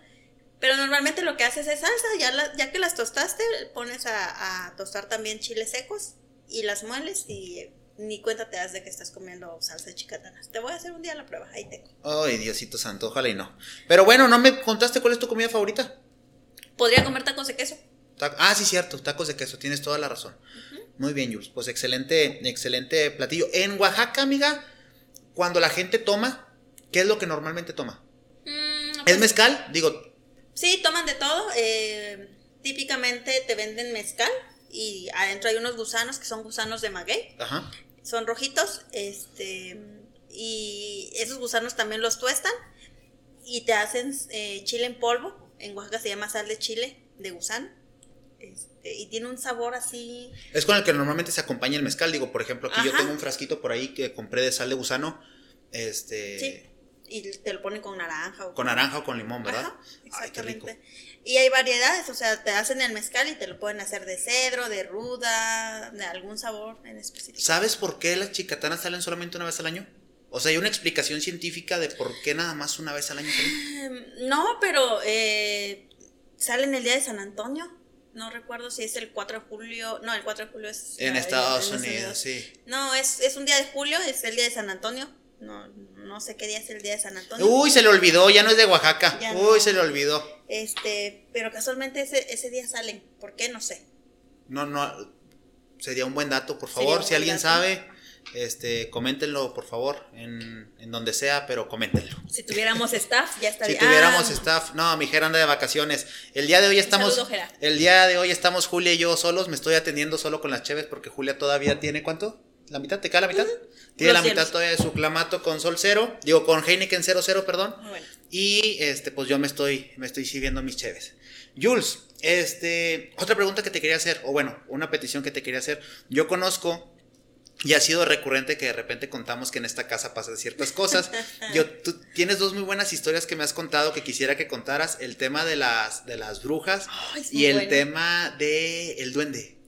Speaker 2: Pero normalmente lo que haces es salsa, ya, ya que las tostaste, pones a, a tostar también chiles secos y las mueles y ni cuenta te das de que estás comiendo salsa de chicatanas. Te voy a hacer un día la prueba, ahí tengo.
Speaker 1: Ay, Diosito santo, ojalá y no. Pero bueno, no me contaste cuál es tu comida favorita.
Speaker 2: Podría comer tacos de queso.
Speaker 1: Ta- Ah, sí, cierto, tacos de queso, tienes toda la razón. Muy bien, Jules. Pues excelente, excelente platillo. En Oaxaca, amiga, cuando la gente toma, ¿qué es lo que normalmente toma?
Speaker 2: Mm,
Speaker 1: ¿Es
Speaker 2: pues,
Speaker 1: mezcal? Digo,
Speaker 2: Sí, toman de todo. eh, típicamente te venden mezcal y adentro hay unos gusanos que son gusanos de maguey.
Speaker 1: ajá.
Speaker 2: Son rojitos. Este, y esos gusanos también los tuestan y te hacen eh, chile en polvo. En Oaxaca se llama sal de chile de gusano. Este, y tiene un sabor así.
Speaker 1: Es con el que normalmente se acompaña el mezcal. Digo, por ejemplo, aquí yo tengo un frasquito por ahí que compré de sal de gusano. Este.
Speaker 2: Sí. Y te lo ponen con naranja o
Speaker 1: Con naranja o con limón, ¿verdad?
Speaker 2: Ajá,
Speaker 1: Ay, qué rico.
Speaker 2: Y hay variedades, o sea, te hacen el mezcal y te lo pueden hacer de cedro, de ruda, de algún sabor en específico.
Speaker 1: ¿Sabes por qué las chicatanas salen solamente una vez al año? O sea, hay una explicación científica de por qué nada más una vez al año salen.
Speaker 2: Em, No, pero eh, salen el día de San Antonio. No recuerdo si es el 4 de julio. No, el 4 de julio es.
Speaker 1: En
Speaker 2: la-
Speaker 1: Estados
Speaker 2: en
Speaker 1: Unidos, sí.
Speaker 2: No, es, es un día de julio, es el día de San Antonio. No, no sé qué día es el día de San Antonio.
Speaker 1: Uy, se le olvidó, ya no es de Oaxaca.
Speaker 2: Ya
Speaker 1: Uy,
Speaker 2: no.
Speaker 1: se le olvidó.
Speaker 2: Este, pero casualmente ese, ese día salen. ¿Por qué? No sé.
Speaker 1: No, no. Sería un buen dato, por favor. Si alguien
Speaker 2: dato.
Speaker 1: sabe, este, coméntenlo, por favor, en, en donde sea, pero coméntenlo.
Speaker 2: Si tuviéramos staff, ya
Speaker 1: Si
Speaker 2: estaría.
Speaker 1: tuviéramos
Speaker 2: Ah, no.
Speaker 1: staff, no, mi Jera anda de vacaciones. El día de hoy estamos,
Speaker 2: saludo,
Speaker 1: el día de hoy estamos Julia y yo solos. Me estoy atendiendo solo con las cheves porque Julia todavía tiene cuánto? ¿La mitad? ¿Te cae la mitad? Tiene
Speaker 2: Los
Speaker 1: la mitad todavía de su clamato con Sol Cero, digo con Heineken 00, perdón.
Speaker 2: Bueno.
Speaker 1: Y este, pues yo me estoy, me estoy sirviendo mis cheves. Jules, este, otra pregunta que te quería hacer, o bueno, una petición que te quería hacer. Yo conozco, y ha sido recurrente que de repente contamos que en esta casa pasan ciertas cosas. Yo, tú tienes dos muy buenas historias que me has contado que quisiera que contaras. El tema de las, de las brujas y el
Speaker 2: bueno.
Speaker 1: tema de el duende.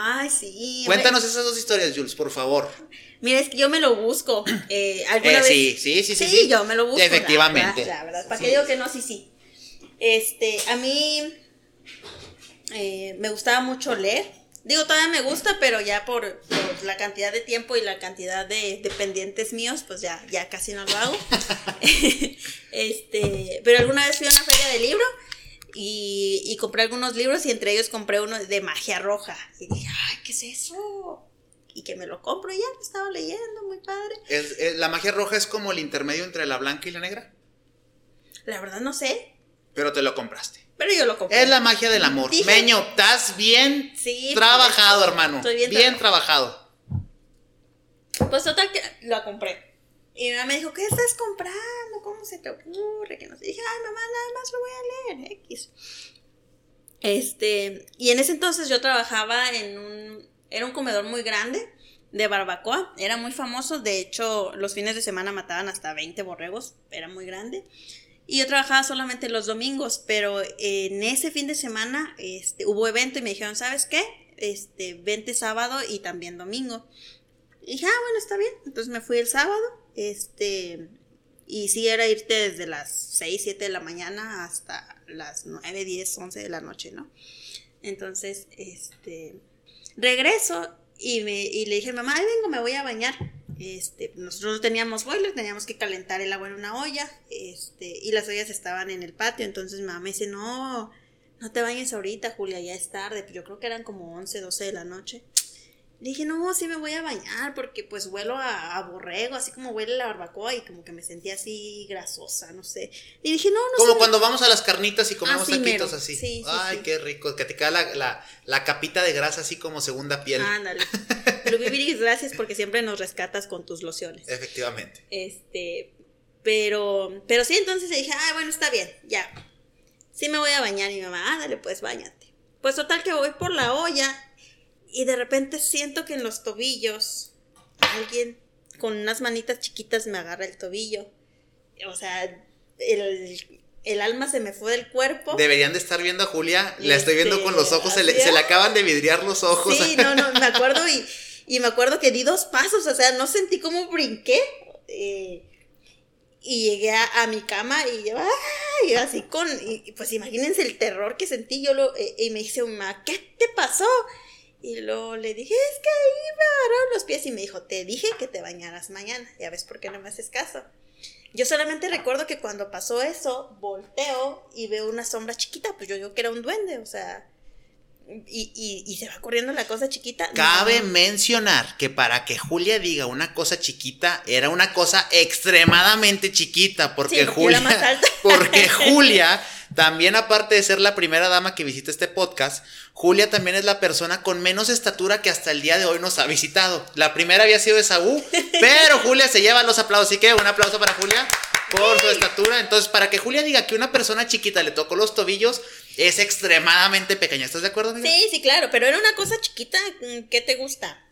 Speaker 2: Ay, sí.
Speaker 1: Cuéntanos esas dos historias, Jules, por favor.
Speaker 2: Mira, es que yo me lo busco. Eh, ¿alguna
Speaker 1: Eh,
Speaker 2: vez?
Speaker 1: sí, sí, sí, sí,
Speaker 2: Sí,
Speaker 1: sí.
Speaker 2: yo me lo busco.
Speaker 1: Efectivamente.
Speaker 2: La verdad, la verdad. ¿Para
Speaker 1: Sí.
Speaker 2: qué digo que no? Sí, sí. Este, a mí eh, me gustaba mucho leer. Digo, todavía me gusta, pero ya por, por la cantidad de tiempo y la cantidad de dependientes míos, pues ya, ya casi no lo hago. este, pero alguna vez fui a una feria de libro y, y compré algunos libros y entre ellos compré uno de magia roja. Y dije, ay, ¿qué es eso? Y que me lo compro y ya lo estaba leyendo, muy padre.
Speaker 1: Es- es- la magia roja es como el intermedio entre la blanca y la negra,
Speaker 2: La verdad no sé,
Speaker 1: pero te lo compraste.
Speaker 2: pero yo lo compré.
Speaker 1: Es la magia del amor.
Speaker 2: Dije-
Speaker 1: Meño, estás bien
Speaker 2: Sí,
Speaker 1: trabajado, hermano.
Speaker 2: estoy bien
Speaker 1: bien trabajado.
Speaker 2: Pues total que la compré. Y mi mamá me dijo, ¿qué estás comprando? ¿Cómo se te ocurre? Que no. Dije, ay, mamá, nada más lo voy a leer, X. Este, y en ese entonces yo trabajaba en un, era un comedor muy grande de barbacoa, era muy famoso, de hecho los fines de semana mataban hasta 20 borregos, era muy grande. Y yo trabajaba solamente los domingos, pero en ese fin de semana este, hubo evento y me dijeron, ¿sabes qué? Este, vente sábado y también domingo. Y dije, ah, bueno, está bien. Entonces me fui el sábado, este, y sí era irte desde las 6, 7 de la mañana hasta las 9, 10, 11 de la noche, ¿no? Entonces, este, regreso y, me, y le dije, mamá, ahí vengo, me voy a bañar. Este, nosotros no teníamos boiler, teníamos que calentar el agua en una olla, este, y las ollas estaban en el patio, entonces mi mamá me dice, no, no te bañes ahorita, Julia, ya es tarde, pero yo creo que eran como 11, 12 de la noche. Le dije, no, sí me voy a bañar porque pues huelo a, a borrego, así como huele la barbacoa y como que me sentía así grasosa, no sé. Y dije, no, no
Speaker 1: Como cuando vamos a las carnitas y comemos
Speaker 2: Así
Speaker 1: taquitos
Speaker 2: mero.
Speaker 1: así.
Speaker 2: Sí, sí,
Speaker 1: Ay,
Speaker 2: sí.
Speaker 1: qué rico. Que te queda la, la, la capita de grasa así como segunda piel.
Speaker 2: Ándale. Pero Viviris, gracias porque siempre nos rescatas con tus lociones.
Speaker 1: Efectivamente.
Speaker 2: Este, pero, pero sí, entonces dije, ah, bueno, está bien, ya. Sí me voy a bañar y mi mamá, ándale, pues bañate. Pues total que voy por la olla y de repente siento que en los tobillos alguien con unas manitas chiquitas me agarra el tobillo. O sea, el, el alma se me fue del cuerpo.
Speaker 1: Deberían de estar viendo a Julia. La estoy viendo
Speaker 2: Este,
Speaker 1: con los ojos. Se le,
Speaker 2: así
Speaker 1: se le acaban de vidriar los ojos.
Speaker 2: Sí, no, no, me acuerdo y, y me acuerdo que di dos pasos, o sea, no sentí cómo brinqué. eh, y llegué a, a mi cama y yo, ¡ay! así con, y, y pues imagínense el terror que sentí. Yo lo, eh, y me dice, mamá, ¿qué te pasó? Y luego le dije, es que ahí me agarraron los pies y me dijo, te dije que te bañaras mañana, ya ves por qué no me haces caso. Yo solamente recuerdo que cuando pasó eso, volteo y veo una sombra chiquita, pues yo digo que era un duende, o sea, y, y, y se va corriendo la cosa chiquita.
Speaker 1: Cabe
Speaker 2: No.
Speaker 1: mencionar que para que Julia diga una cosa chiquita, era una cosa extremadamente chiquita, porque
Speaker 2: Sí,
Speaker 1: Julia, porque Julia, también aparte de ser la primera dama que visita este podcast, Julia también es la persona con menos estatura que hasta el día de hoy nos ha visitado. La primera había sido Esaú, pero Julia se lleva los aplausos, así que un aplauso para Julia por su estatura. Entonces, para que Julia diga que una persona chiquita le tocó los tobillos, es extremadamente pequeña. ¿Estás de acuerdo, amiga?
Speaker 2: Sí, sí, claro, pero era una cosa chiquita. mm, ¿Qué te gusta?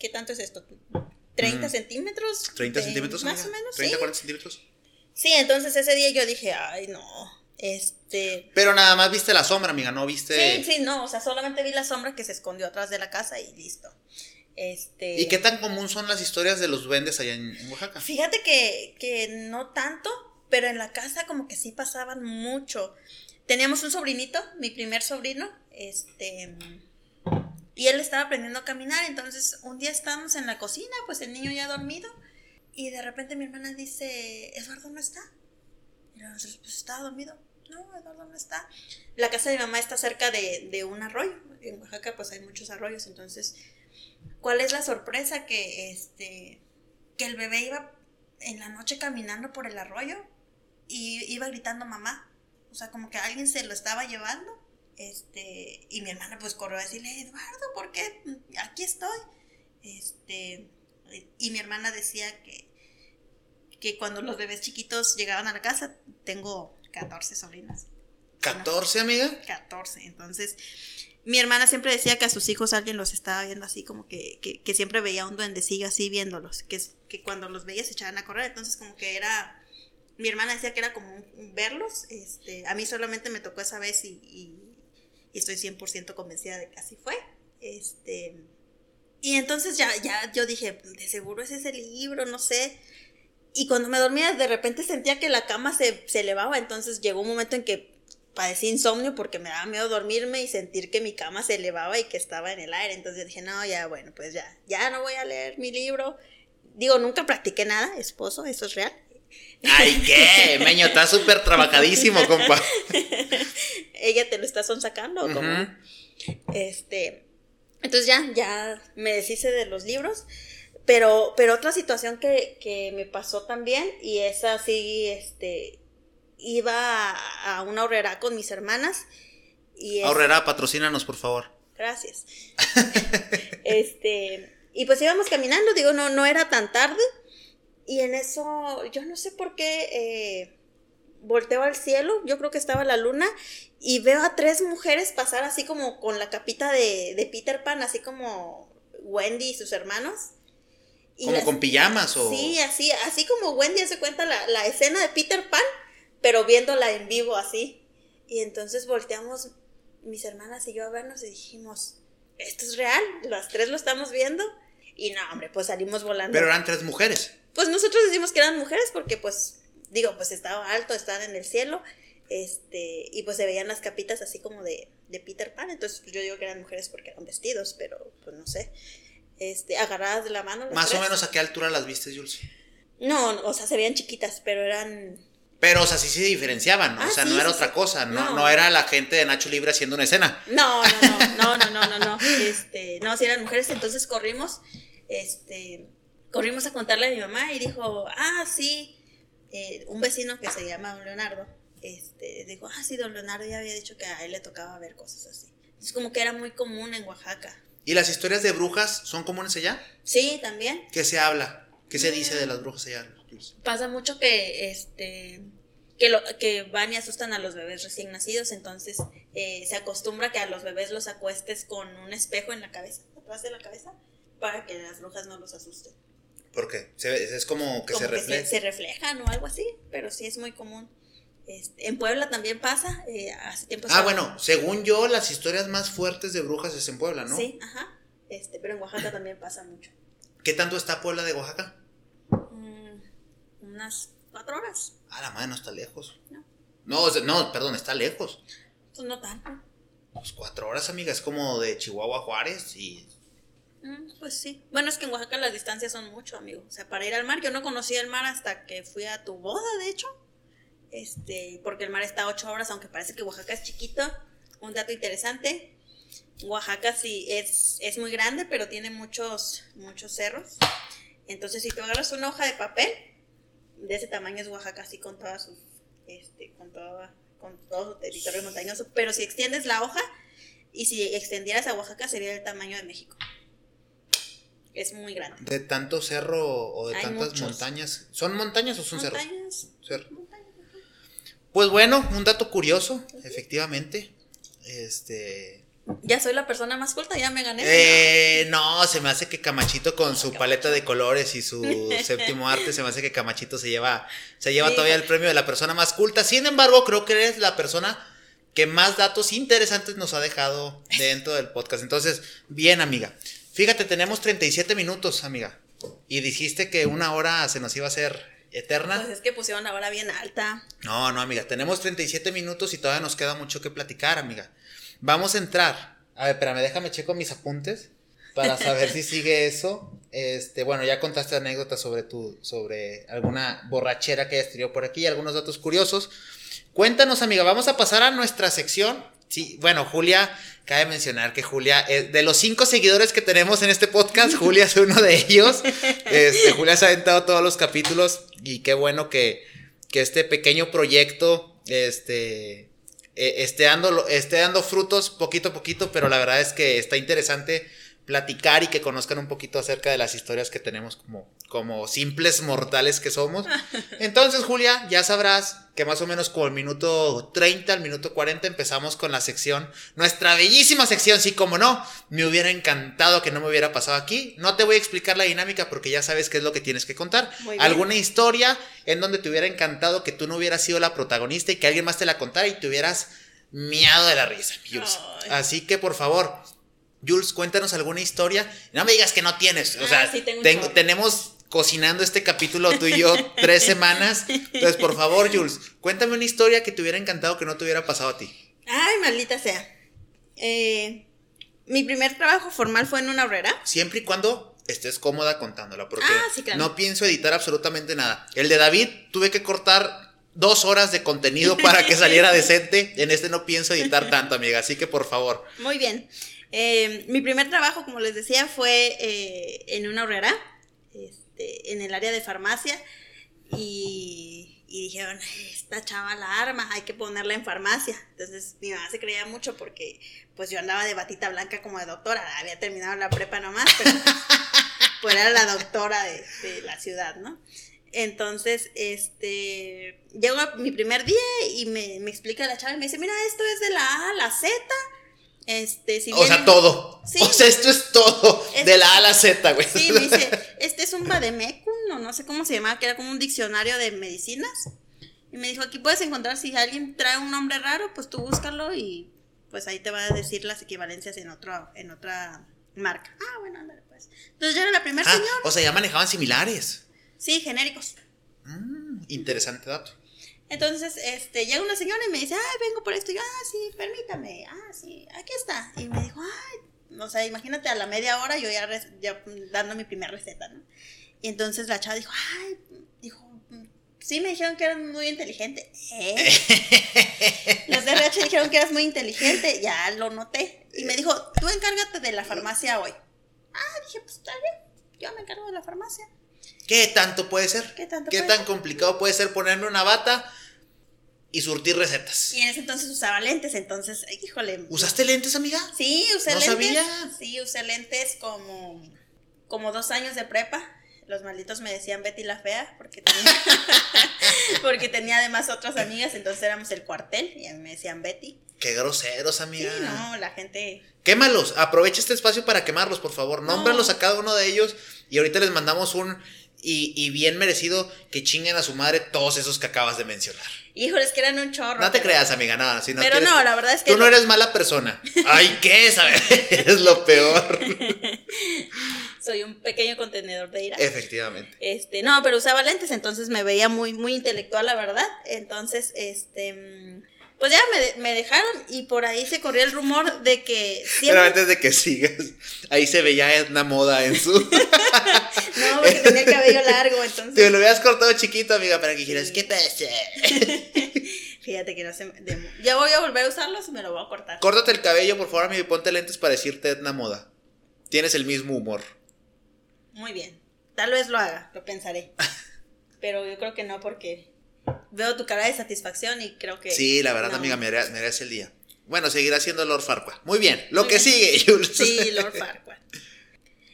Speaker 2: ¿Qué tanto es esto? ¿30
Speaker 1: Mm.
Speaker 2: centímetros?
Speaker 1: 30
Speaker 2: Eh,
Speaker 1: centímetros,
Speaker 2: Más
Speaker 1: amiga?
Speaker 2: o menos,
Speaker 1: 30,
Speaker 2: sí.
Speaker 1: 40 centímetros.
Speaker 2: Sí, entonces ese día yo dije, ay, no, este...
Speaker 1: Pero nada más viste la sombra, amiga, no viste.
Speaker 2: Sí, sí, no, o sea, solamente vi la sombra que se escondió atrás de la casa y listo. Este...
Speaker 1: ¿Y qué tan común son las historias de los duendes allá en, en Oaxaca?
Speaker 2: Fíjate que, que no tanto, pero en la casa como que sí pasaban mucho. Teníamos un sobrinito, mi primer sobrino, este, y él estaba aprendiendo a caminar, entonces un día estábamos en la cocina, pues el niño ya dormido, y de repente mi hermana dice, Eduardo no está. Y nosotros, pues estaba dormido. No, Eduardo no está. La casa de mi mamá está cerca de, de un arroyo. En Oaxaca pues hay muchos arroyos, entonces, ¿cuál es la sorpresa? Que este, que el bebé iba en la noche caminando por el arroyo y iba gritando mamá. O sea, como que alguien se lo estaba llevando. Este, y mi hermana pues corrió a decirle, Eduardo, ¿por qué? Aquí estoy. Este, y mi hermana decía que, que cuando los bebés chiquitos llegaban a la casa, tengo 14 sobrinas.
Speaker 1: ¿14, amiga?
Speaker 2: 14. Entonces, mi hermana siempre decía que a sus hijos alguien los estaba viendo así, como que, que, que siempre veía un duendecillo así viéndolos, que, que cuando los veía se echaban a correr. Entonces, como que era. Mi hermana decía que era como un- un verlos. Este, a mí solamente me tocó esa vez y, y- y estoy 100% convencida de que así fue. Este. Y entonces ya, ya yo dije, de seguro es ese libro, no sé. Y cuando me dormía, de repente sentía que la cama se, se elevaba. Entonces llegó un momento en que padecí insomnio porque me daba miedo dormirme y sentir que mi cama se elevaba y que estaba en el aire. Entonces dije, no, ya, bueno, pues ya, ya no voy a leer mi libro. Digo, nunca practiqué nada, esposo, eso es real.
Speaker 1: Ay, ¿qué? Meño, está súper trabajadísimo, compa.
Speaker 2: Ella te lo está sonsacando, ¿o cómo?
Speaker 1: Ujú.
Speaker 2: Este, entonces ya, ya me deshice de los libros. Pero, pero otra situación que, que me pasó también, y esa sí, este, iba a, a una horrera con mis hermanas. Y
Speaker 1: Ahorrera, patrocínanos, por favor.
Speaker 2: Gracias. este, y pues íbamos caminando, digo, no, no era tan tarde. Y en eso, yo no sé por qué, eh, volteo al cielo, yo creo que estaba la luna, y veo a tres mujeres pasar así como con la capita de, de Peter Pan, así como Wendy y sus hermanos. Y
Speaker 1: Como
Speaker 2: las-
Speaker 1: con pijamas o.
Speaker 2: Sí, así, así como Wendy hace cuenta la, la escena de Peter Pan, pero viéndola en vivo así. Y entonces volteamos mis hermanas y yo a vernos y dijimos, ¿esto es real? Las tres lo estamos viendo. Y no, hombre, pues salimos volando.
Speaker 1: Pero eran tres mujeres.
Speaker 2: Pues nosotros decimos que eran mujeres porque pues, digo, pues estaba alto, estaban en el cielo. Este, y pues se veían las capitas así como de, de Peter Pan. Entonces pues, yo digo que eran mujeres porque eran vestidos, pero pues no sé. Este, agarradas de la mano.
Speaker 1: Más o menos a qué altura las viste, Jules.
Speaker 2: No, no, o sea, se veían chiquitas, pero eran.
Speaker 1: Pero, o sea, sí se diferenciaban, ¿no?
Speaker 2: Ah,
Speaker 1: o sea,
Speaker 2: sí,
Speaker 1: no era
Speaker 2: sí,
Speaker 1: otra
Speaker 2: sí.
Speaker 1: cosa, no,
Speaker 2: No.
Speaker 1: no era la gente de Nacho Libre haciendo una escena.
Speaker 2: No, no, no, no, no, no, no, no. Este, no, si eran mujeres, entonces corrimos, este, corrimos a contarle a mi mamá y dijo, ah, sí, eh, un vecino que se llama don Leonardo, este, dijo, ah, sí, don Leonardo ya había dicho que a él le tocaba ver cosas así. Es como que era muy común en Oaxaca.
Speaker 1: ¿Y las historias de brujas son comunes allá?
Speaker 2: Sí, también.
Speaker 1: ¿Qué se habla? ¿Qué se dice de las brujas allá?
Speaker 2: Pasa mucho que, este, que, lo, que van y asustan a los bebés recién nacidos, entonces eh, se acostumbra que a los bebés los acuestes con un espejo en la cabeza, atrás de la cabeza, para que las brujas no los asusten.
Speaker 1: ¿Por qué? Se- es como que
Speaker 2: como
Speaker 1: se refleja.
Speaker 2: se, se reflejan o algo así, pero sí es muy común. Este, en Puebla también pasa, eh, hace tiempo...
Speaker 1: Ah, bueno, según yo, las historias más fuertes de brujas es en Puebla, ¿no?
Speaker 2: Sí, ajá. Este, pero en Oaxaca también pasa mucho.
Speaker 1: ¿Qué tanto está Puebla de Oaxaca?
Speaker 2: Mm, unas cuatro horas,
Speaker 1: Ah, la madre no está lejos.
Speaker 2: No.
Speaker 1: No, o sea, no, perdón, está lejos.
Speaker 2: pues no tanto.
Speaker 1: Pues cuatro horas, amiga, es como de Chihuahua a Juárez y...
Speaker 2: Mm, pues sí. Bueno, es que en Oaxaca las distancias son mucho, amigo. O sea, para ir al mar, yo no conocía el mar hasta que fui a tu boda, de hecho. Este, porque el mar está a ocho horas, aunque parece que Oaxaca es chiquito. Un dato interesante. Oaxaca sí es, es muy grande, pero tiene muchos, muchos cerros. Entonces, si tú agarras una hoja de papel, de ese tamaño es Oaxaca, así con todas sus, este, con toda, con todo su territorio montañoso. Pero si extiendes la hoja, y si extendieras a Oaxaca, sería el tamaño de México. Es muy grande.
Speaker 1: De tanto cerro o de
Speaker 2: Hay
Speaker 1: tantas
Speaker 2: muchos.
Speaker 1: montañas. ¿Son montañas o son cerros?
Speaker 2: Montañas.
Speaker 1: Cerro. Pues bueno, un dato curioso, efectivamente. Este.
Speaker 2: Ya soy la persona más culta, ya me gané.
Speaker 1: Eh, no, se me hace que Camachito con su paleta de colores y su séptimo arte, se me hace que Camachito se lleva, se lleva
Speaker 2: Sí.
Speaker 1: todavía el premio de la persona más culta. Sin embargo, creo que eres la persona que más datos interesantes nos ha dejado dentro del podcast. Entonces, bien, amiga. Fíjate, tenemos 37 minutos, amiga. Y dijiste que una hora se nos iba a hacer eterna.
Speaker 2: Pues es que pusieron la hora bien alta.
Speaker 1: No, no, amiga, tenemos 37 minutos y todavía nos queda mucho que platicar, amiga. Vamos a entrar. A ver, espérame, déjame checo mis apuntes para saber si sigue eso. Este, bueno, ya contaste anécdotas sobre tu, sobre alguna borrachera que hayas tenido por aquí, algunos datos curiosos. Cuéntanos, amiga, vamos a pasar a nuestra sección. Sí, bueno, Julia, cabe mencionar que Julia, de los cinco seguidores que tenemos en este podcast, Julia es uno de ellos. Este, Julia se ha aventado todos los capítulos y qué bueno que, que este pequeño proyecto este, eh, esté, dando, esté dando frutos poquito a poquito, pero la verdad es que está interesante platicar y que conozcan un poquito acerca de las historias que tenemos como, como simples mortales que somos. Entonces, Julia, ya sabrás que más o menos como el minuto 30 al minuto 40 empezamos con la sección, nuestra bellísima sección, sí, como no, me hubiera encantado que no me hubiera pasado aquí. No te voy a explicar la dinámica porque ya sabes qué es lo que tienes que contar. Alguna historia en donde te hubiera encantado que tú no hubieras sido la protagonista y que alguien más te la contara y te hubieras miado de la risa, Jules.
Speaker 2: Ay.
Speaker 1: Así que por favor, Jules, cuéntanos alguna historia. No me digas que no tienes. O
Speaker 2: Ah,
Speaker 1: sea,
Speaker 2: sí, tengo un
Speaker 1: tengo-
Speaker 2: chorro.
Speaker 1: tenemos cocinando este capítulo tú y yo tres semanas. Entonces, por favor, Jules, cuéntame una historia que te hubiera encantado que no te hubiera pasado a ti.
Speaker 2: Ay, maldita sea. Eh, mi primer trabajo formal fue en una horrera.
Speaker 1: Siempre y cuando estés cómoda contándola, porque
Speaker 2: Ah, sí, claro.
Speaker 1: no pienso editar absolutamente nada. El de David tuve que cortar dos horas de contenido para que saliera decente. En este no pienso editar tanto, amiga. Así que por favor.
Speaker 2: Muy bien. Eh, mi primer trabajo, como les decía, fue eh, en una horrera, este, en el área de farmacia. Y, dijeron, esta chava la arma, hay que ponerla en farmacia. Entonces mi mamá se creía mucho porque pues yo andaba de batita blanca como de doctora, había terminado la prepa nomás, pero pues era la doctora de, de la ciudad, ¿no? Entonces, este, llego a mi primer día y me, me explica la chava y me dice, mira, esto es de la A a la Z. Este, si
Speaker 1: O sea, todo.
Speaker 2: Sí.
Speaker 1: O sea, esto es todo. De la A a la Z, güey.
Speaker 2: Sí, me dice, este es un Bademecum, o no sé cómo se llamaba, que era como un diccionario de medicinas. Y me dijo, aquí puedes encontrar, si alguien trae un nombre raro, pues tú búscalo y pues ahí te va a decir las equivalencias en, otro, en otra marca. Ah, bueno, ándale pues. Entonces yo era la primera
Speaker 1: Ah,
Speaker 2: señora.
Speaker 1: o sea, ya manejaban similares.
Speaker 2: Sí, genéricos.
Speaker 1: Mm, interesante dato.
Speaker 2: Entonces, este, llega una señora y me dice, ay, vengo por esto. Y yo, ah, sí, permítame. Ah, sí, aquí está. Y me dijo, ay, o sea, imagínate a la media hora yo ya, ya dando mi primera receta, ¿no? Y entonces la chava dijo, ay, dijo, "mm, sí me dijeron que eras muy inteligente. ¿Eh? Los de RH dijeron que eras muy inteligente, ya lo noté. Y me dijo, tú encárgate de la farmacia hoy. Ah, dije, pues está bien, yo me encargo de la farmacia.
Speaker 1: ¿Qué tanto puede ser?
Speaker 2: ¿Qué tanto
Speaker 1: ¿Qué
Speaker 2: puede
Speaker 1: tan
Speaker 2: ser?
Speaker 1: complicado puede ser ponerme una bata y surtir recetas?
Speaker 2: Y en ese entonces usaba lentes, entonces, híjole.
Speaker 1: ¿Usaste lentes, amiga?
Speaker 2: Sí, usé
Speaker 1: No
Speaker 2: lentes.
Speaker 1: sabía.
Speaker 2: Sí, usé lentes como, como dos años de prepa. Los malditos me decían Betty la fea porque tenía, porque tenía además otras amigas, entonces éramos el cuartel y a mí me decían Betty.
Speaker 1: Qué groseros,
Speaker 2: Sí,
Speaker 1: amiga.
Speaker 2: no, la gente...
Speaker 1: Quémalos, aprovecha este espacio para quemarlos, por favor. Nómbralos a cada uno de ellos y ahorita les mandamos un Y, y bien merecido que chinguen a su madre todos esos que acabas de mencionar.
Speaker 2: Híjole, es que eran un chorro.
Speaker 1: No te
Speaker 2: pero-
Speaker 1: creas, amiga, no. Si no
Speaker 2: Pero
Speaker 1: quieres-
Speaker 2: no, la verdad es que
Speaker 1: Tú no eres mala persona. Ay, ¿qué? ¿Sabes? Eres lo peor.
Speaker 2: Soy un pequeño contenedor de ira.
Speaker 1: Efectivamente.
Speaker 2: Este, no, pero usaba lentes, entonces me veía muy, muy intelectual, la verdad. Entonces, este, mm, pues ya me, me dejaron y por ahí se corrió el rumor de que
Speaker 1: Pero
Speaker 2: siempre...
Speaker 1: antes de que sigas, ahí se veía Edna Moda en su.
Speaker 2: No, porque tenía el cabello largo, entonces...
Speaker 1: Te lo hubieras cortado chiquito, amiga, para que dijeras, ¿qué pasa?
Speaker 2: Fíjate que no se... de- ya voy a volver a usarlos y me lo voy a cortar.
Speaker 1: Córtate el cabello, por favor, amigo, y ponte lentes para decirte Edna Moda. Tienes el mismo humor.
Speaker 2: Muy bien. Tal vez lo haga, lo pensaré. Pero yo creo que no porque veo tu cara de satisfacción y creo que...
Speaker 1: Sí, la verdad,
Speaker 2: no.
Speaker 1: amiga, merece, merece el día. Bueno, seguirá siendo Lord Farquaad. Muy bien, lo
Speaker 2: Muy
Speaker 1: que
Speaker 2: bien.
Speaker 1: sigue, Jules.
Speaker 2: Sí, Lord Farquaad.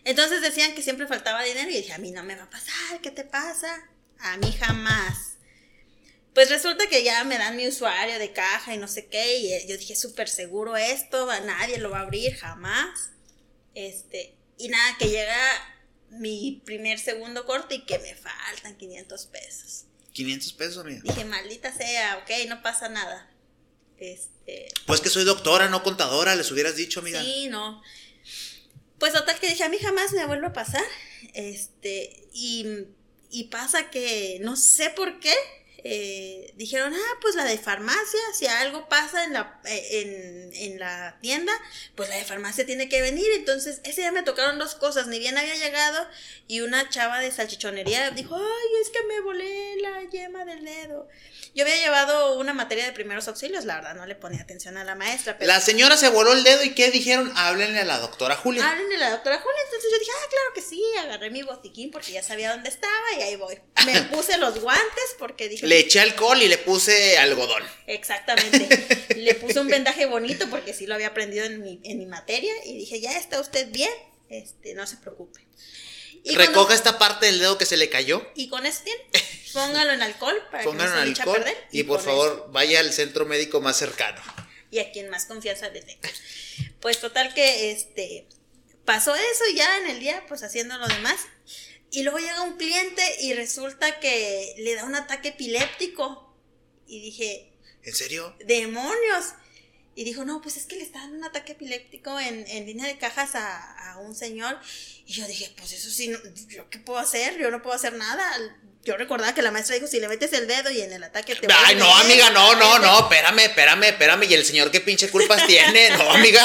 Speaker 2: Entonces decían que siempre faltaba dinero y dije, a mí no me va a pasar, ¿qué te pasa? A mí jamás. Pues resulta que ya me dan mi usuario de caja y no sé qué, y eh, yo dije, súper seguro esto, a nadie lo va a abrir, jamás. Este, y nada, que llega mi primer segundo corte y que me faltan 500 pesos.
Speaker 1: 500 pesos, amiga.
Speaker 2: Dije, maldita sea, ok, no pasa nada. Este,
Speaker 1: Pues que soy doctora, no contadora, les hubieras dicho, amiga.
Speaker 2: Sí, no. Pues total que dije, a mí jamás me vuelve a pasar. Este, y, y pasa que no sé por qué. Eh, dijeron, ah, pues la de farmacia, si algo pasa en la, eh, en, en la tienda, pues la de farmacia tiene que venir. Entonces, ese día me tocaron dos cosas, ni bien había llegado y una chava de salchichonería dijo, ay, es que me volé la yema del dedo. Yo había llevado una materia de primeros auxilios, la verdad, no le ponía atención a la maestra. Pero
Speaker 1: La señora se voló el dedo y ¿qué dijeron? Háblenle a la doctora Julia.
Speaker 2: Hablen de la doctora Julia. Entonces yo dije, ah, claro que sí. Agarré mi botiquín porque ya sabía dónde estaba y ahí voy. Me puse los guantes porque dije,
Speaker 1: Le eché alcohol y le puse algodón.
Speaker 2: exactamente. Le puse un vendaje bonito porque sí lo había aprendido en mi, en mi materia y dije, ya está usted bien. Este, no se preocupe. Y
Speaker 1: Recoja
Speaker 2: cuando-
Speaker 1: esta parte del dedo que se le cayó.
Speaker 2: y con eso tiene. Póngalo en alcohol para
Speaker 1: Pónganlo
Speaker 2: que no se eche a perder.
Speaker 1: Y por favor, vaya al centro médico más cercano.
Speaker 2: y a quien más confianza le tenga. Pues total que este pasó eso y ya en el día pues haciendo lo demás y luego llega un cliente y resulta que le da un ataque epiléptico y dije,
Speaker 1: ¿En serio?
Speaker 2: demonios. Y dijo, no, pues es que le está dando un ataque epiléptico en, en línea de cajas a, a un señor. Y yo dije, pues eso sí, no- ¿yo qué puedo hacer? Yo no puedo hacer nada. Yo recordaba que la maestra dijo, si le metes el dedo y en el ataque te
Speaker 1: Ay, no, amiga, no, no, no, espérame, espérame, espérame. ¿Y el señor qué pinche culpas tiene? No, amiga.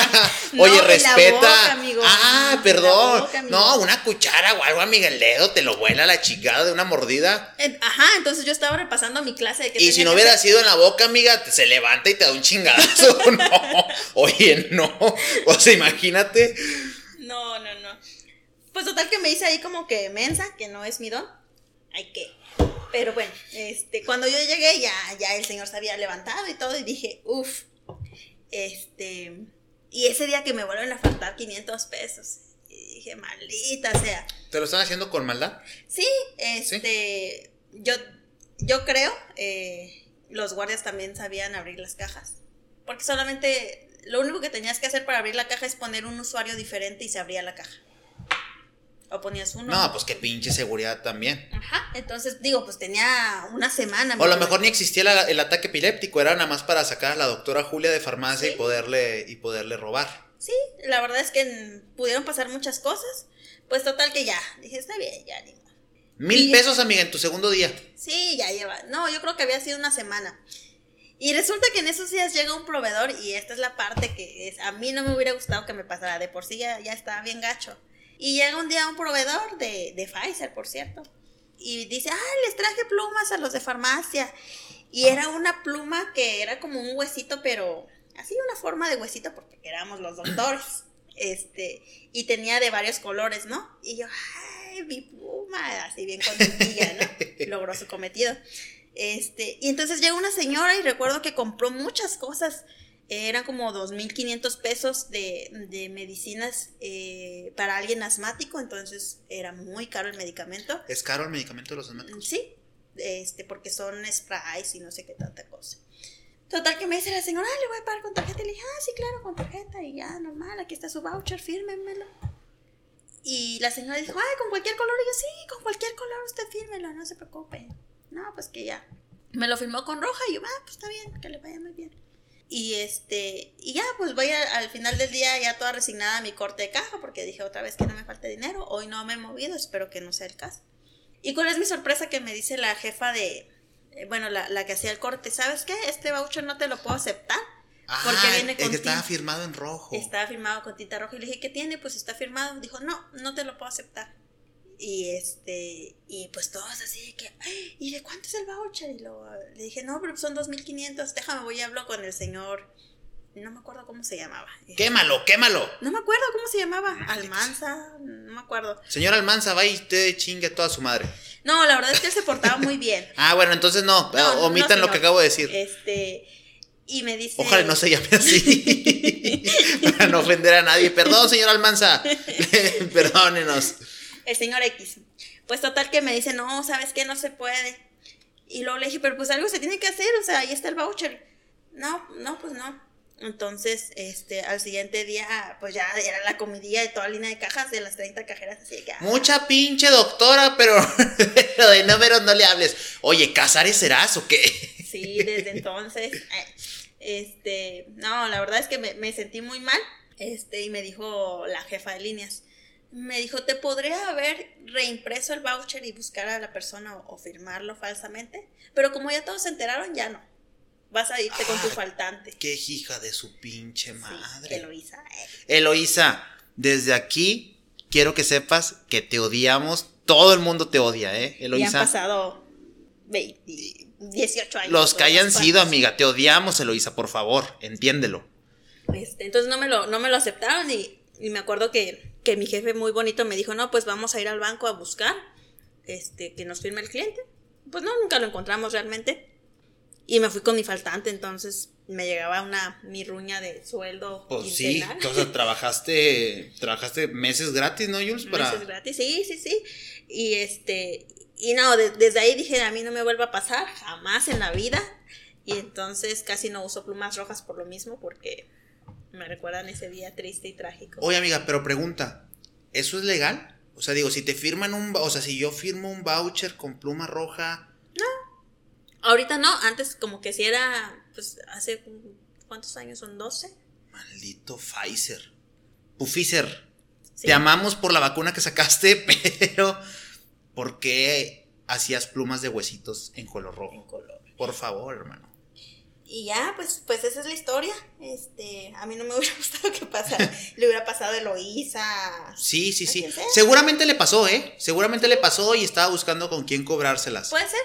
Speaker 2: No,
Speaker 1: Oye,
Speaker 2: la
Speaker 1: respeta.
Speaker 2: boca, amigo.
Speaker 1: Ah, perdón.
Speaker 2: boca, amigo.
Speaker 1: no, una cuchara o algo, amiga, el dedo te lo vuela la chingada de una mordida.
Speaker 2: Ajá, entonces yo estaba repasando mi clase de que
Speaker 1: Y si no hubiera sido en la boca, amiga, se levanta y te da un chingadazo. No, oye, no. O sea, imagínate.
Speaker 2: No, no, no. Pues total que me hice ahí como que mensa, que no es mi don. Hay que. Pero bueno, este, cuando yo llegué ya, ya el señor se había levantado y todo y dije, uff, este, y ese día que me vuelven a faltar 500 pesos. Y dije, maldita sea.
Speaker 1: ¿Te lo están haciendo con maldad?
Speaker 2: Sí, este, yo, yo creo, eh, los guardias también sabían abrir las cajas. Porque solamente, lo único que tenías que hacer para abrir la caja es poner un usuario diferente y se abría la caja. O ponías uno.
Speaker 1: No, pues qué pinche seguridad también.
Speaker 2: Ajá, entonces digo, pues tenía una semana.
Speaker 1: O a lo mejor ni existía la- el ataque epiléptico, era nada más para sacar a la doctora Julia de farmacia
Speaker 2: Sí.
Speaker 1: y poderle y poderle robar.
Speaker 2: Sí, la verdad es que pudieron pasar muchas cosas. Pues total que ya, dije, está bien, ya ni modo.
Speaker 1: Mil
Speaker 2: Y-
Speaker 1: pesos, amiga, en tu segundo día.
Speaker 2: Sí, ya lleva. No, yo creo que había sido una semana. Y resulta que en esos días llega un proveedor y esta es la parte que es, a mí no me hubiera gustado que me pasara. De por sí ya, ya estaba bien gacho. Y llega un día un proveedor de, de Pfizer, por cierto. Y dice, ah, les traje plumas a los de farmacia. Y era una pluma que era como un huesito, pero así una forma de huesito porque éramos los doctores. Este, y tenía de varios colores, ¿no? Y yo, ay, mi pluma, así bien contentilla, ¿no? Logró su cometido. Este, y entonces llega una señora y recuerdo que compró muchas cosas. Eh, eran como 2.500 pesos de, de medicinas eh, para alguien asmático, entonces era muy caro el medicamento.
Speaker 1: ¿Es caro el medicamento de los asmáticos?
Speaker 2: Sí, este, porque son sprays y no sé qué tanta cosa. Total que me dice la señora, ah, le voy a pagar con tarjeta. Y le dije, ah, sí, claro, con tarjeta. Y ya, normal, aquí está su voucher, fírmemelo. Y la señora dijo, ay, con cualquier color. Y yo, sí, con cualquier color usted fírmelo, no se preocupe. No, pues que ya. Me lo firmó con roja y yo, ah, pues está bien, que le vaya muy bien. Y este, y ya, pues voy al final del día ya toda resignada a mi corte de caja porque dije otra vez que no me falte dinero. Hoy no me he movido, espero que no sea el caso. ¿Y cuál es mi sorpresa que me dice la jefa de, eh, bueno, la, la que hacía el corte? ¿Sabes qué? Este voucher no te lo puedo aceptar.
Speaker 1: Porque ah, viene con el que estaba firmado en rojo.
Speaker 2: Estaba firmado con tinta roja. Y le dije, ¿qué tiene? Pues está firmado. Dijo, no, no te lo puedo aceptar. Y este, y pues todos así de que, ¿y de cuánto es el voucher? Y luego le dije, no, pero son 2.500, déjame, voy y hablo con el señor, no me acuerdo cómo se llamaba.
Speaker 1: Quémalo, quémalo.
Speaker 2: No me acuerdo cómo se llamaba, Almanza, no me acuerdo.
Speaker 1: Señor Almanza, va y te chingue toda su madre.
Speaker 2: No, la verdad es que él se portaba muy bien.
Speaker 1: ah, bueno, entonces no, omitan lo que acabo de decir.
Speaker 2: Este, y me dice...
Speaker 1: Ojalá no se llame así, para no ofender a nadie. Perdón, señor Almanza, perdónenos
Speaker 2: el señor X. Pues total que me dice, no, ¿sabes qué? No se puede. Y luego le dije, pero pues algo se tiene que hacer, o sea, ahí está el voucher. No, no, pues no. Entonces, este, al siguiente día, pues ya era la comidilla de toda la línea de cajas de las 30 cajeras, así que... Ah.
Speaker 1: Mucha pinche doctora, pero, de números no le hables. Oye, ¿Casares serás o qué?
Speaker 2: Sí, desde entonces, eh, este, no, la verdad es que me, me sentí muy mal, este, y me dijo la jefa de líneas, me dijo, ¿te podría haber reimpreso el voucher y buscar a la persona o, firmarlo falsamente? Pero como ya todos se enteraron, ya no. Vas a irte con tu faltante.
Speaker 1: Qué hija de su pinche madre.
Speaker 2: Sí, Eloisa. Eh.
Speaker 1: Eloisa, desde aquí quiero que sepas que te odiamos. Todo el mundo te odia, ¿eh?
Speaker 2: Eloisa. Ya han pasado 18 años.
Speaker 1: Los que hayan sido, amiga, te odiamos, Eloisa, por favor, entiéndelo.
Speaker 2: Este, entonces no me lo, no me lo aceptaron y, y me acuerdo que que mi jefe muy bonito me dijo, no, pues vamos a ir al banco a buscar este, que nos firme el cliente. Pues no, nunca lo encontramos realmente. Y me fui con mi faltante, entonces me llegaba una mirruña de sueldo.
Speaker 1: Pues sí, o trabajaste, trabajaste meses gratis, ¿no, Jules?
Speaker 2: Para... Meses gratis, sí, sí, sí. Y este, y no, desde ahí dije, a mí no me vuelva a pasar, jamás en la vida. Y entonces casi no uso plumas rojas por lo mismo, porque me recuerdan ese día triste y trágico.
Speaker 1: Oye, amiga, pero pregunta, ¿eso es legal? O sea, digo, si te firman un, o sea, si yo firmo un voucher con pluma roja.
Speaker 2: No. Ahorita no, antes como que si era, pues hace, ¿cuántos años son? ¿12?
Speaker 1: Maldito Pfizer. Pfizer, te amamos por la vacuna que sacaste, pero ¿por qué hacías plumas de huesitos en color rojo? En color. Por favor, hermano
Speaker 2: y ya, pues, pues esa es la historia. Este, a mí no me hubiera gustado que pasara, le hubiera pasado a Eloísa.
Speaker 1: Sí, sí, sí. Seguramente le pasó, ¿eh? Seguramente le pasó y estaba buscando con quién cobrárselas.
Speaker 2: Puede ser.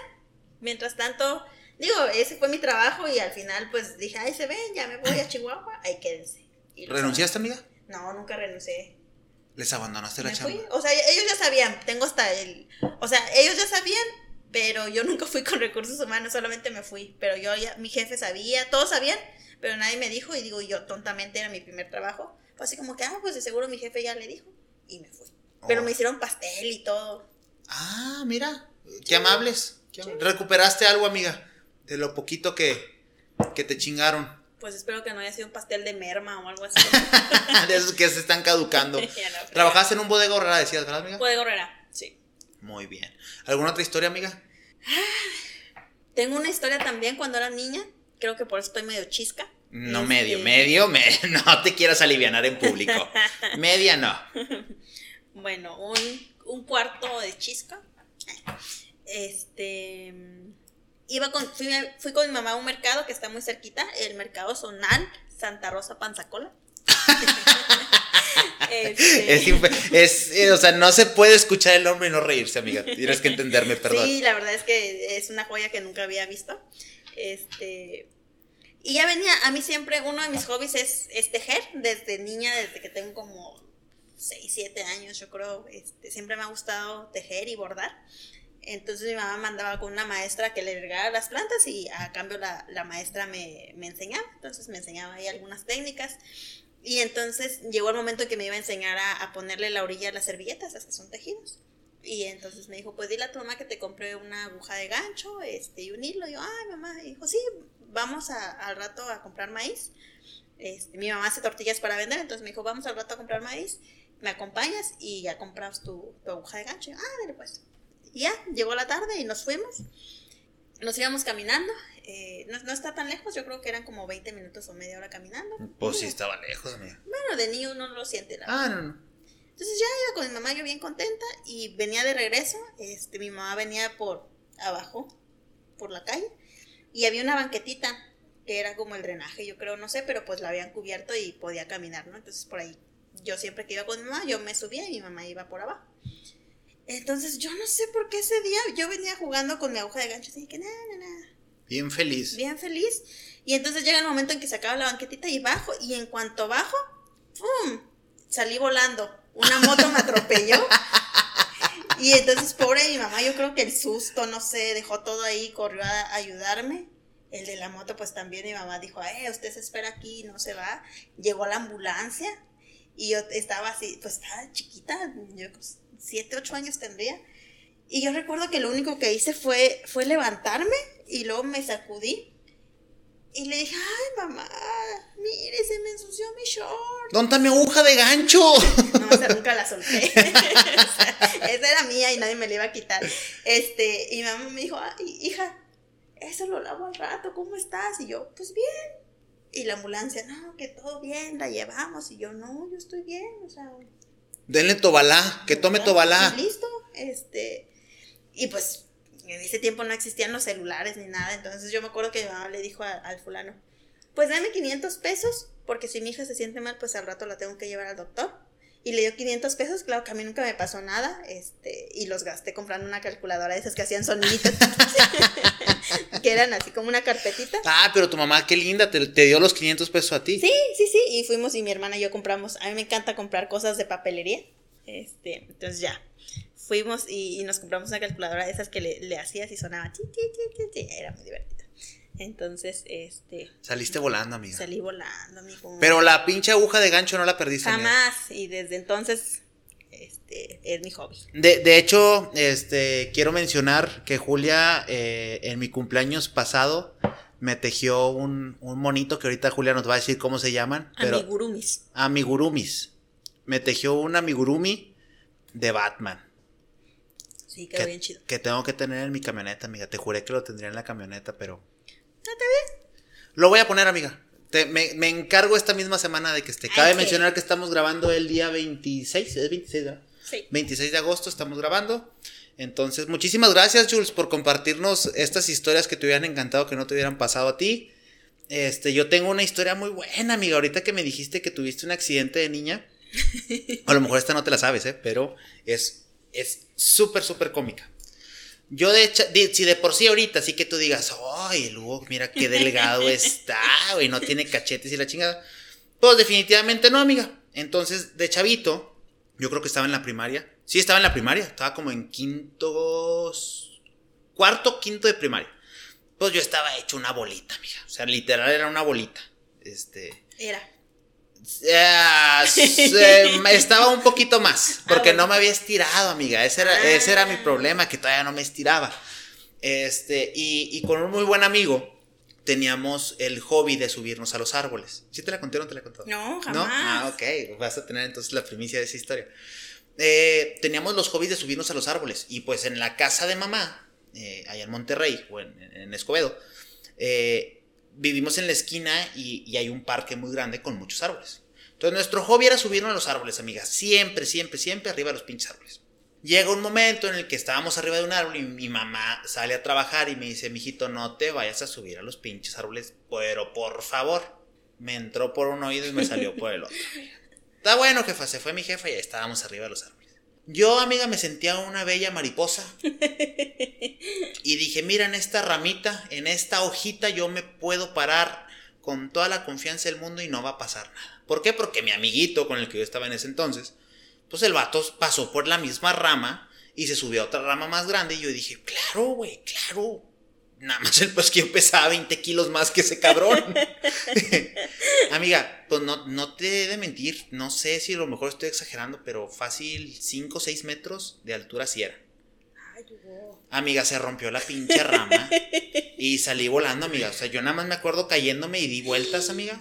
Speaker 2: Mientras tanto, digo, ese fue mi trabajo y al final, pues dije, ay, se ven, ya me voy a Chihuahua, ahí quédense.
Speaker 1: ¿Renunciaste, amiga?
Speaker 2: No, nunca renuncié.
Speaker 1: ¿Les abandonaste la chamba?
Speaker 2: O sea, ellos ya sabían, tengo hasta el. O sea, ellos ya sabían, pero yo nunca fui con recursos humanos, solamente me fui. Pero yo ya, mi jefe sabía, todos sabían, pero nadie me dijo y digo, yo tontamente era mi primer trabajo. Fue así como que, ah, pues de seguro mi jefe ya le dijo y me fui. Pero me oh. hicieron pastel y todo.
Speaker 1: Ah, mira, qué amables. ¿Recuperaste algo, amiga? De lo poquito que, que te chingaron.
Speaker 2: Pues espero que no haya sido un pastel de merma o algo así.
Speaker 1: de esos que se están caducando. ¿Trabajaste en un bodega horrera, decías, verdad, amiga?
Speaker 2: Bodega horrera, sí.
Speaker 1: Muy bien. ¿Alguna otra historia, amiga?
Speaker 2: Tengo una historia también cuando era niña. Creo que por eso estoy medio chisca.
Speaker 1: No medio, medio, no te quieras aliviar en público. Media no.
Speaker 2: Bueno, un, cuarto de chisca. Este. Iba con, fui, fui, con mi mamá a un mercado que está muy cerquita, el mercado Zonal, Santa Rosa Panzacola.
Speaker 1: Este. Es, eh, o sea, no se puede escuchar el nombre y no reírse, amiga. Tienes que entenderme, perdón.
Speaker 2: Sí, la verdad es que es una joya que nunca había visto. Este. Y ya venía, a mí siempre uno de mis hobbies es, tejer, desde niña, desde que tengo como 6, 7 años, yo creo, este, siempre me ha gustado tejer y bordar. Entonces mi mamá mandaba con una maestra que le regara las plantas y a cambio la, la maestra me, me, enseñaba. Entonces me enseñaba ahí algunas técnicas. Y entonces llegó el momento en que me iba a enseñar a, ponerle la orilla a las servilletas, esas que son tejidos. Y entonces me dijo, pues dile a tu mamá que te compré una aguja de gancho este, y un hilo. Y yo, ay, mamá. Y dijo, sí, vamos al rato a comprar maíz. Este, mi mamá hace tortillas para vender, entonces me dijo, vamos al rato a comprar maíz. me acompañas y ya compras tu, tu aguja de gancho. Ah, dale pues. Y ya, llegó la tarde y nos fuimos. Nos íbamos caminando. eh, no, no está tan lejos, yo creo que eran como 20 minutos o media hora caminando.
Speaker 1: Pues sí, estaba lejos, amiga.
Speaker 2: Bueno, de niño uno no lo siente. La
Speaker 1: Ah, no, no.
Speaker 2: entonces ya iba con mi mamá, yo bien contenta, y venía de regreso, este, mi mamá venía por abajo, por la calle, y había una banquetita que era como el drenaje, yo creo, no sé, pero pues la habían cubierto y podía caminar, ¿no? Entonces por ahí, yo siempre que iba con mi mamá, yo me subía y mi mamá iba por abajo. Entonces yo no sé por qué ese día yo venía jugando con mi aguja de gancho, así que nada, nada,
Speaker 1: Bien feliz.
Speaker 2: bien feliz. Y entonces llega el momento en que se acaba la banquetita y bajo, y en cuanto bajo, ¡pum! Salí volando. Una moto me atropelló. Y entonces, pobre mi mamá, yo creo que el susto, no sé, dejó todo ahí, corrió a ayudarme. El de la moto, pues también mi mamá dijo, eh, usted se espera aquí, no se va. Llegó la ambulancia y yo estaba así, pues estaba chiquita, yo pues, siete, ocho años tendría. Y yo recuerdo que lo único que hice fue, fue levantarme y luego me sacudí. Y le dije, ay, mamá, mire, se me ensució mi short.
Speaker 1: ¿Dónde está mi aguja de gancho?
Speaker 2: No, esa nunca la solté. Esa era mía y nadie me la iba a quitar. Este, y mi mamá me dijo, ay, hija, eso lo lavo al rato, ¿cómo estás? Y yo, pues bien. Y la ambulancia, no, que todo bien, la llevamos. Y yo, no, yo estoy bien, o sea.
Speaker 1: Denle tobalá, que tome tobalá.
Speaker 2: Y listo, este. Y pues en ese tiempo no existían los celulares ni nada. Entonces yo me acuerdo que mi mamá le dijo a- al fulano, pues dame 500 pesos, porque si mi hija se siente mal, pues al rato la tengo que llevar al doctor. Y le dio 500 pesos, claro que a mí nunca me pasó nada, este, y los gasté comprando una calculadora de esas que hacían soniditos, que eran así como una carpetita.
Speaker 1: Ah, pero tu mamá, qué linda, te, te dio los 500 pesos a ti.
Speaker 2: Sí, sí, sí, y fuimos y mi hermana y yo compramos, a mí me encanta comprar cosas de papelería, este, entonces ya, fuimos y, y nos compramos una calculadora de esas que le, le hacías y sonaba, ti, ti, ti, era muy divertido. Entonces, este,
Speaker 1: Saliste volando, amiga.
Speaker 2: salí volando, amigo.
Speaker 1: Pero la pinche aguja de gancho no la perdiste. amiga.
Speaker 2: Jamás, y desde entonces, este, es mi hobby.
Speaker 1: De, de hecho, este, quiero mencionar que Julia, eh, en mi cumpleaños pasado, me tejió un, un monito que ahorita Julia nos va a decir cómo se llaman. Pero,
Speaker 2: Amigurumis.
Speaker 1: amigurumis. Me tejió un amigurumi de Batman.
Speaker 2: Sí, quedó
Speaker 1: Que,
Speaker 2: bien chido.
Speaker 1: que tengo que tener en mi camioneta, amiga. Te juré que lo tendría en la camioneta, pero.
Speaker 2: ¿No te ves?
Speaker 1: Lo voy a poner, amiga. Te- me, me encargo esta misma semana de que esté. Cabe mencionar que estamos grabando el día 26. Es 26, ¿verdad?
Speaker 2: Sí.
Speaker 1: 26 de agosto estamos grabando. Entonces, muchísimas gracias, Jules, por compartirnos estas historias que te hubieran encantado que no te hubieran pasado a ti. Este, yo tengo una historia muy buena, amiga. Ahorita que me dijiste que tuviste un accidente de niña. A lo mejor esta no te la sabes, ¿eh? Pero es es súper, súper cómica. Yo, de hecho, de- si de por sí ahorita, sí que tú digas, ay, el Hugo, mira qué delgado está, güey, no tiene cachetes y la chingada. Pues definitivamente no, amiga. Entonces, de chavito, yo creo que estaba en la primaria. Sí, estaba en la primaria. Estaba como en quinto. Cuarto, quinto de primaria. Pues yo estaba hecho una bolita, amiga. O sea, literal era una bolita. Este.
Speaker 2: Era.
Speaker 1: Se- estaba un poquito más. Porque
Speaker 2: Ah, bueno.
Speaker 1: no me había estirado, amiga. Ese era,
Speaker 2: Ah.
Speaker 1: ese era mi problema, que todavía no me estiraba. Este, y, y con un muy buen amigo teníamos el hobby de subirnos a los árboles. ¿Sí te la conté o no te la conté?
Speaker 2: No, jamás.
Speaker 1: ¿No? Ah, ok. Vas a tener entonces la primicia de esa historia. Eh, teníamos los hobbies de subirnos a los árboles. Y pues en la casa de mamá, eh, allá en Monterrey o en, en Escobedo, eh, vivimos en la esquina y, y hay un parque muy grande con muchos árboles. Entonces nuestro hobby era subirnos a los árboles, amiga. Siempre, siempre, siempre arriba de los pinches árboles. Llega un momento en el que estábamos arriba de un árbol y mi mamá sale a trabajar y me dice, mijito, no te vayas a subir a los pinches árboles, pero por favor. Me entró por un oído y me salió por el otro. Está bueno, jefa, se fue mi jefa y ahí estábamos arriba de los árboles. Yo, amiga, me sentía una bella mariposa. Y dije, mira, en esta ramita, en esta hojita, yo me puedo parar con toda la confianza del mundo y no va a pasar nada. ¿Por qué? Porque mi amiguito con el que yo estaba en ese entonces, pues el vato pasó por la misma rama y se subió a otra rama más grande y yo dije, claro, güey, claro. Nada más el pues que yo pesaba 20 kilos más que ese cabrón. Amiga, pues no, no te he de mentir, no sé si a lo mejor estoy exagerando, pero fácil 5 o 6 metros de altura sí era.
Speaker 2: Ay.
Speaker 1: Amiga, se rompió la pinche rama y salí volando, amiga. O sea, yo nada más me acuerdo cayéndome y di vueltas, amiga.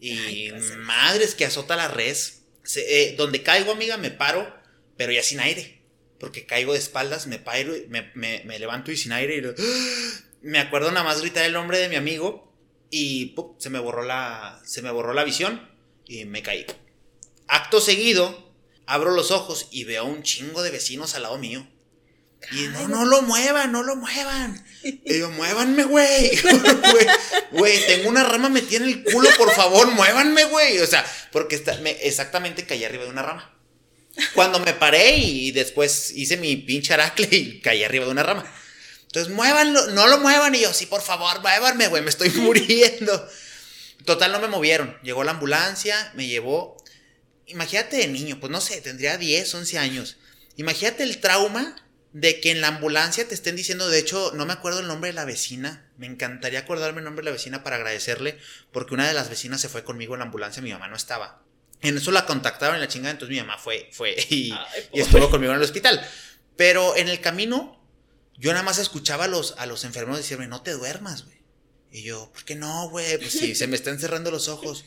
Speaker 1: Y
Speaker 2: Ay, pues,
Speaker 1: madres que azota la res. Se- eh, donde caigo, amiga, me paro, pero ya sin aire. Porque caigo de espaldas, me paro, y me, me- me levanto y sin aire. Y lo- me acuerdo nada más gritar el nombre de mi amigo y ¡pum! se me borró la, se me borró la visión y me caí. Acto seguido, abro los ojos y veo un chingo de vecinos al lado mío. Y no, no lo muevan, no lo muevan. Y yo, muévanme, güey. Güey, Güey, tengo una rama metida en el culo, por favor, muévanme, güey. O sea, porque está, me- exactamente caí arriba de una rama. Cuando me paré y después hice mi pinche aracle y caí arriba de una rama. Entonces, muévanlo, no lo muevan. Y yo, sí, por favor, muévanme, güey, me estoy muriendo. Total, no me movieron. Llegó la ambulancia, me llevó. Imagínate de niño, pues no sé, tendría 10, 11 años. Imagínate el trauma de que en la ambulancia te estén diciendo, de hecho, no me acuerdo el nombre de la vecina. Me encantaría acordarme el nombre de la vecina para agradecerle, porque una de las vecinas se fue conmigo en la ambulancia, mi mamá no estaba. En eso la contactaron en la chingada, entonces mi mamá fue, fue y,
Speaker 2: Ay,
Speaker 1: y estuvo conmigo en el hospital. Pero en el camino, yo nada más escuchaba a los, a los enfermeros decirme, no te duermas, güey. Y yo, ¿por qué no, güey? Pues sí, se me están cerrando los ojos.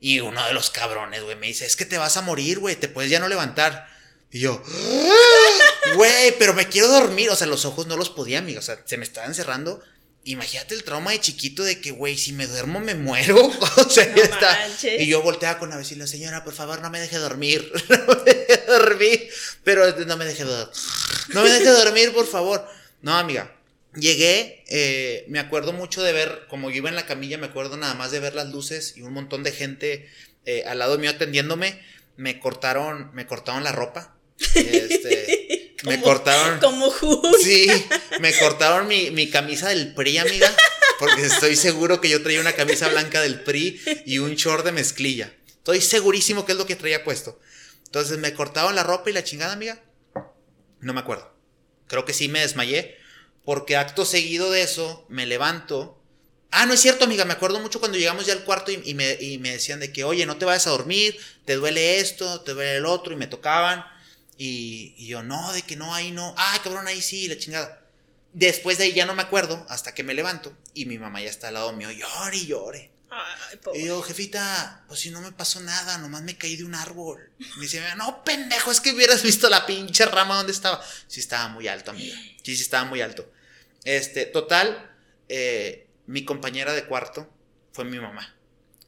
Speaker 1: Y uno de los cabrones, güey, me dice, es que te vas a morir, güey, te puedes ya no levantar. Y yo, "Ah, güey, pero me quiero dormir. O sea, los ojos no los podía, amigo. O sea, se me estaban cerrando. Imagínate el trauma de chiquito de que, güey, si me duermo me muero. O sea,
Speaker 2: No
Speaker 1: está.
Speaker 2: manches.
Speaker 1: Y yo volteaba con la vecina, señora, por favor, no me deje dormir. No me deje dormir. Pero no me deje dormir. No me deje dormir, por favor. No, amiga. Llegué, eh, me acuerdo mucho de ver, como yo iba en la camilla, me acuerdo nada más de ver las luces y un montón de gente eh, al lado mío atendiéndome. Me cortaron, me cortaron la ropa. Este, me cortaron.
Speaker 2: Como Hulk.
Speaker 1: Sí, me cortaron mi, mi camisa del PRI, amiga. Porque estoy seguro que yo traía una camisa blanca del PRI y un short de mezclilla. Estoy segurísimo que es lo que traía puesto. Entonces me cortaron la ropa y la chingada, amiga. No me acuerdo. Creo que sí me desmayé. Porque acto seguido de eso, me levanto. Ah, no es cierto, amiga. Me acuerdo mucho cuando llegamos ya al cuarto y, y me, y me decían de que, oye, no te vayas a dormir, te duele esto, te duele el otro, y me tocaban. Y, y yo, no, de que no, ahí no. Ah, cabrón, ahí sí, la chingada. Después de ahí ya no me acuerdo hasta que me levanto y mi mamá ya está al lado mío, llore y llore.
Speaker 2: Ay, pobre.
Speaker 1: Y yo, jefita, pues si no me pasó nada, nomás me caí de un árbol. Me dice, no, pendejo, es que hubieras visto la pinche rama donde estaba. Sí, estaba muy alto, amiga. Sí, sí, estaba muy alto. Este, total, eh, mi compañera de cuarto fue mi mamá.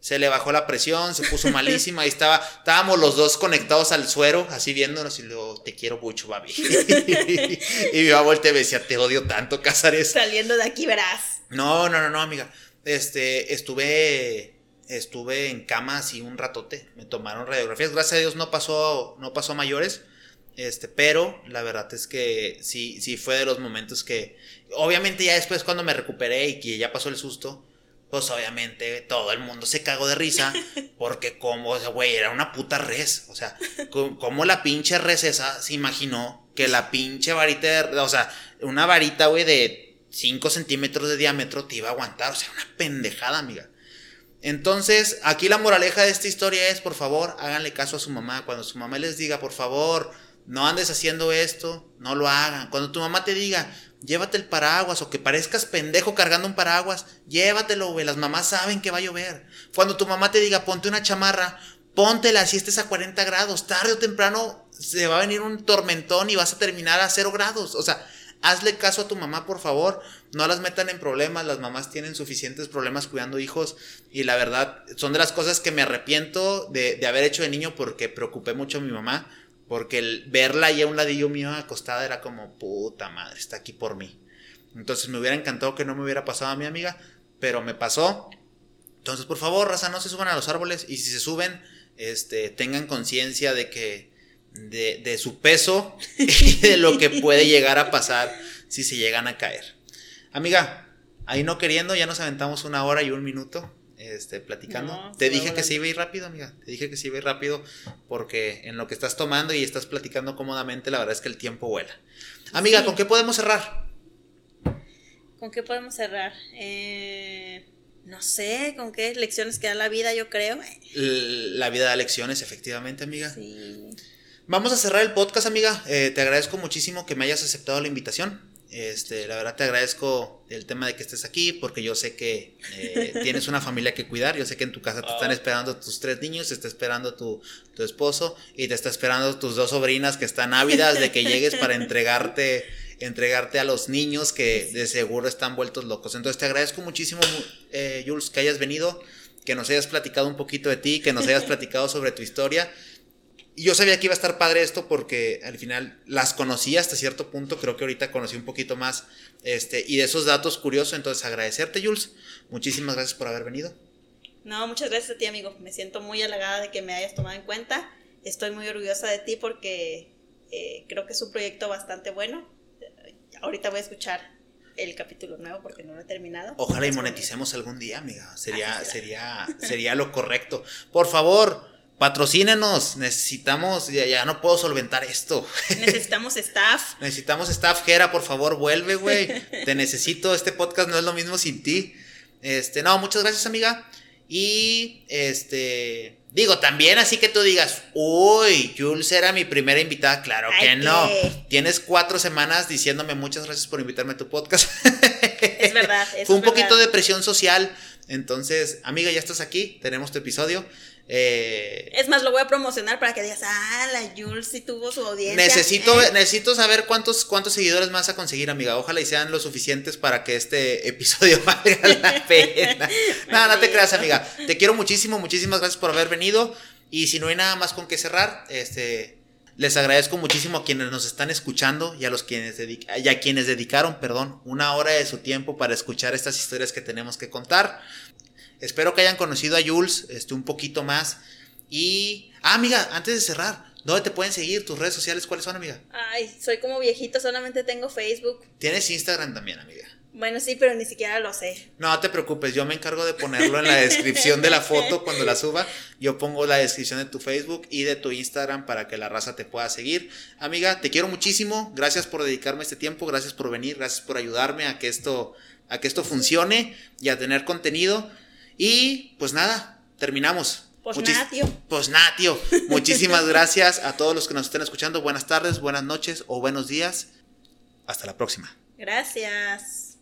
Speaker 1: Se le bajó la presión, se puso malísima y estaba, estábamos los dos conectados al suero, así viéndonos y luego, te quiero mucho, baby. y mi mamá voltea y me decía, te odio tanto, Casares.
Speaker 2: Saliendo de aquí verás.
Speaker 1: No, no, no, no, amiga. Este, estuve, estuve en cama así un ratote. Me tomaron radiografías. Gracias a Dios no pasó, no pasó a mayores. Este, pero la verdad es que sí, sí fue de los momentos que, obviamente ya después cuando me recuperé y que ya pasó el susto, pues obviamente todo el mundo se cagó de risa porque como, o sea, güey, era una puta res. O sea, co- como la pinche res esa se imaginó que la pinche varita, de- o sea, una varita, güey, de 5 centímetros de diámetro te iba a aguantar. O sea, una pendejada, amiga. Entonces, aquí la moraleja de esta historia es, por favor, háganle caso a su mamá. Cuando su mamá les diga, por favor, no andes haciendo esto, no lo hagan. Cuando tu mamá te diga, llévate el paraguas o que parezcas pendejo cargando un paraguas, llévatelo, güey. Las mamás saben que va a llover. Cuando tu mamá te diga, ponte una chamarra, póntela si estés a 40 grados. Tarde o temprano se va a venir un tormentón y vas a terminar a 0 grados. O sea, hazle caso a tu mamá, por favor. No las metan en problemas. Las mamás tienen suficientes problemas cuidando hijos. Y la verdad, son de las cosas que me arrepiento de, de haber hecho de niño porque preocupé mucho a mi mamá. Porque el verla ahí a un ladillo mío acostada era como, puta madre, está aquí por mí. Entonces me hubiera encantado que no me hubiera pasado a mi amiga, pero me pasó. Entonces, por favor, raza, no se suban a los árboles y si se suben, este, tengan conciencia de que de, de su peso y de lo que puede llegar a pasar si se llegan a caer. Amiga, ahí no queriendo, ya nos aventamos una hora y un minuto este, platicando.
Speaker 2: No,
Speaker 1: Te dije que se iba a ir rápido, amiga. Te dije que se iba a ir rápido porque en lo que estás tomando y estás platicando cómodamente, la verdad es que el tiempo vuela. Amiga,
Speaker 2: Sí.
Speaker 1: ¿con qué podemos cerrar?
Speaker 2: ¿Con qué podemos cerrar? Eh, no sé, ¿con qué lecciones que da la vida, yo creo?
Speaker 1: La vida da lecciones, efectivamente, amiga.
Speaker 2: Sí.
Speaker 1: Vamos a cerrar el podcast, amiga. Eh, te agradezco muchísimo que me hayas aceptado la invitación. Este, la verdad te agradezco el tema de que estés aquí porque yo sé que eh, tienes una familia que cuidar. Yo sé que en tu casa te están esperando tus tres niños, te está esperando tu, tu esposo y te está esperando tus dos sobrinas que están ávidas de que llegues para entregarte entregarte a los niños que de seguro están vueltos locos. Entonces te agradezco muchísimo, eh, Jules, que hayas venido, que nos hayas platicado un poquito de ti, que nos hayas platicado sobre tu historia. Y yo sabía que iba a estar padre esto porque al final las conocí hasta cierto punto, creo que ahorita conocí un poquito más este, y de esos datos curiosos, entonces agradecerte Jules, muchísimas gracias por haber venido.
Speaker 2: No, muchas gracias a ti amigo, me siento muy halagada de que me hayas tomado en cuenta, estoy muy orgullosa de ti porque eh, creo que es un proyecto bastante bueno, ahorita voy a escuchar el capítulo nuevo porque no lo he terminado.
Speaker 1: Ojalá y moneticemos algún día, amiga, sería, sería, sería lo correcto. Por favor Patrocínenos, necesitamos, ya, ya, no puedo solventar esto.
Speaker 2: Necesitamos staff.
Speaker 1: necesitamos staff, Jera, por favor, vuelve, güey. Te necesito, este podcast no es lo mismo sin ti. Este, no, muchas gracias, amiga. Y, este, digo, también así que tú digas, uy, Jules era mi primera invitada, claro que no. Tienes cuatro semanas diciéndome muchas gracias por invitarme a tu podcast.
Speaker 2: Es verdad.
Speaker 1: Fue un poquito de presión social. Entonces, amiga, ya estás aquí, tenemos tu episodio. Eh,
Speaker 2: es más, lo voy a promocionar para que digas, ah, la Jules sí tuvo su audiencia.
Speaker 1: Necesito, ¿eh? necesito saber cuántos, cuántos seguidores más a conseguir, amiga. Ojalá y sean lo suficientes para que este episodio valga la pena. no, no te creas, amiga. Te quiero muchísimo, muchísimas gracias por haber venido. Y si no hay nada más con que cerrar, este, les agradezco muchísimo a quienes nos están escuchando y a los quienes, y a quienes dedicaron, perdón, una hora de su tiempo para escuchar estas historias que tenemos que contar. Espero que hayan conocido a Jules este, un poquito más. Y, ah, amiga, antes de cerrar, ¿dónde te pueden seguir? ¿Tus redes sociales cuáles son, amiga?
Speaker 2: Ay, soy como viejito, solamente tengo Facebook.
Speaker 1: ¿Tienes Instagram también, amiga?
Speaker 2: Bueno, sí, pero ni siquiera lo sé.
Speaker 1: No te preocupes, yo me encargo de ponerlo en la descripción de la foto cuando la suba. Yo pongo la descripción de tu Facebook y de tu Instagram para que la raza te pueda seguir. Amiga, te quiero muchísimo. Gracias por dedicarme este tiempo, gracias por venir, gracias por ayudarme a que esto, a que esto funcione y a tener contenido. Y pues nada, terminamos.
Speaker 2: Pues nada, tío.
Speaker 1: Pues nada, tío. Muchísimas gracias a todos los que nos estén escuchando. Buenas tardes, buenas noches o buenos días. Hasta la próxima.
Speaker 2: Gracias.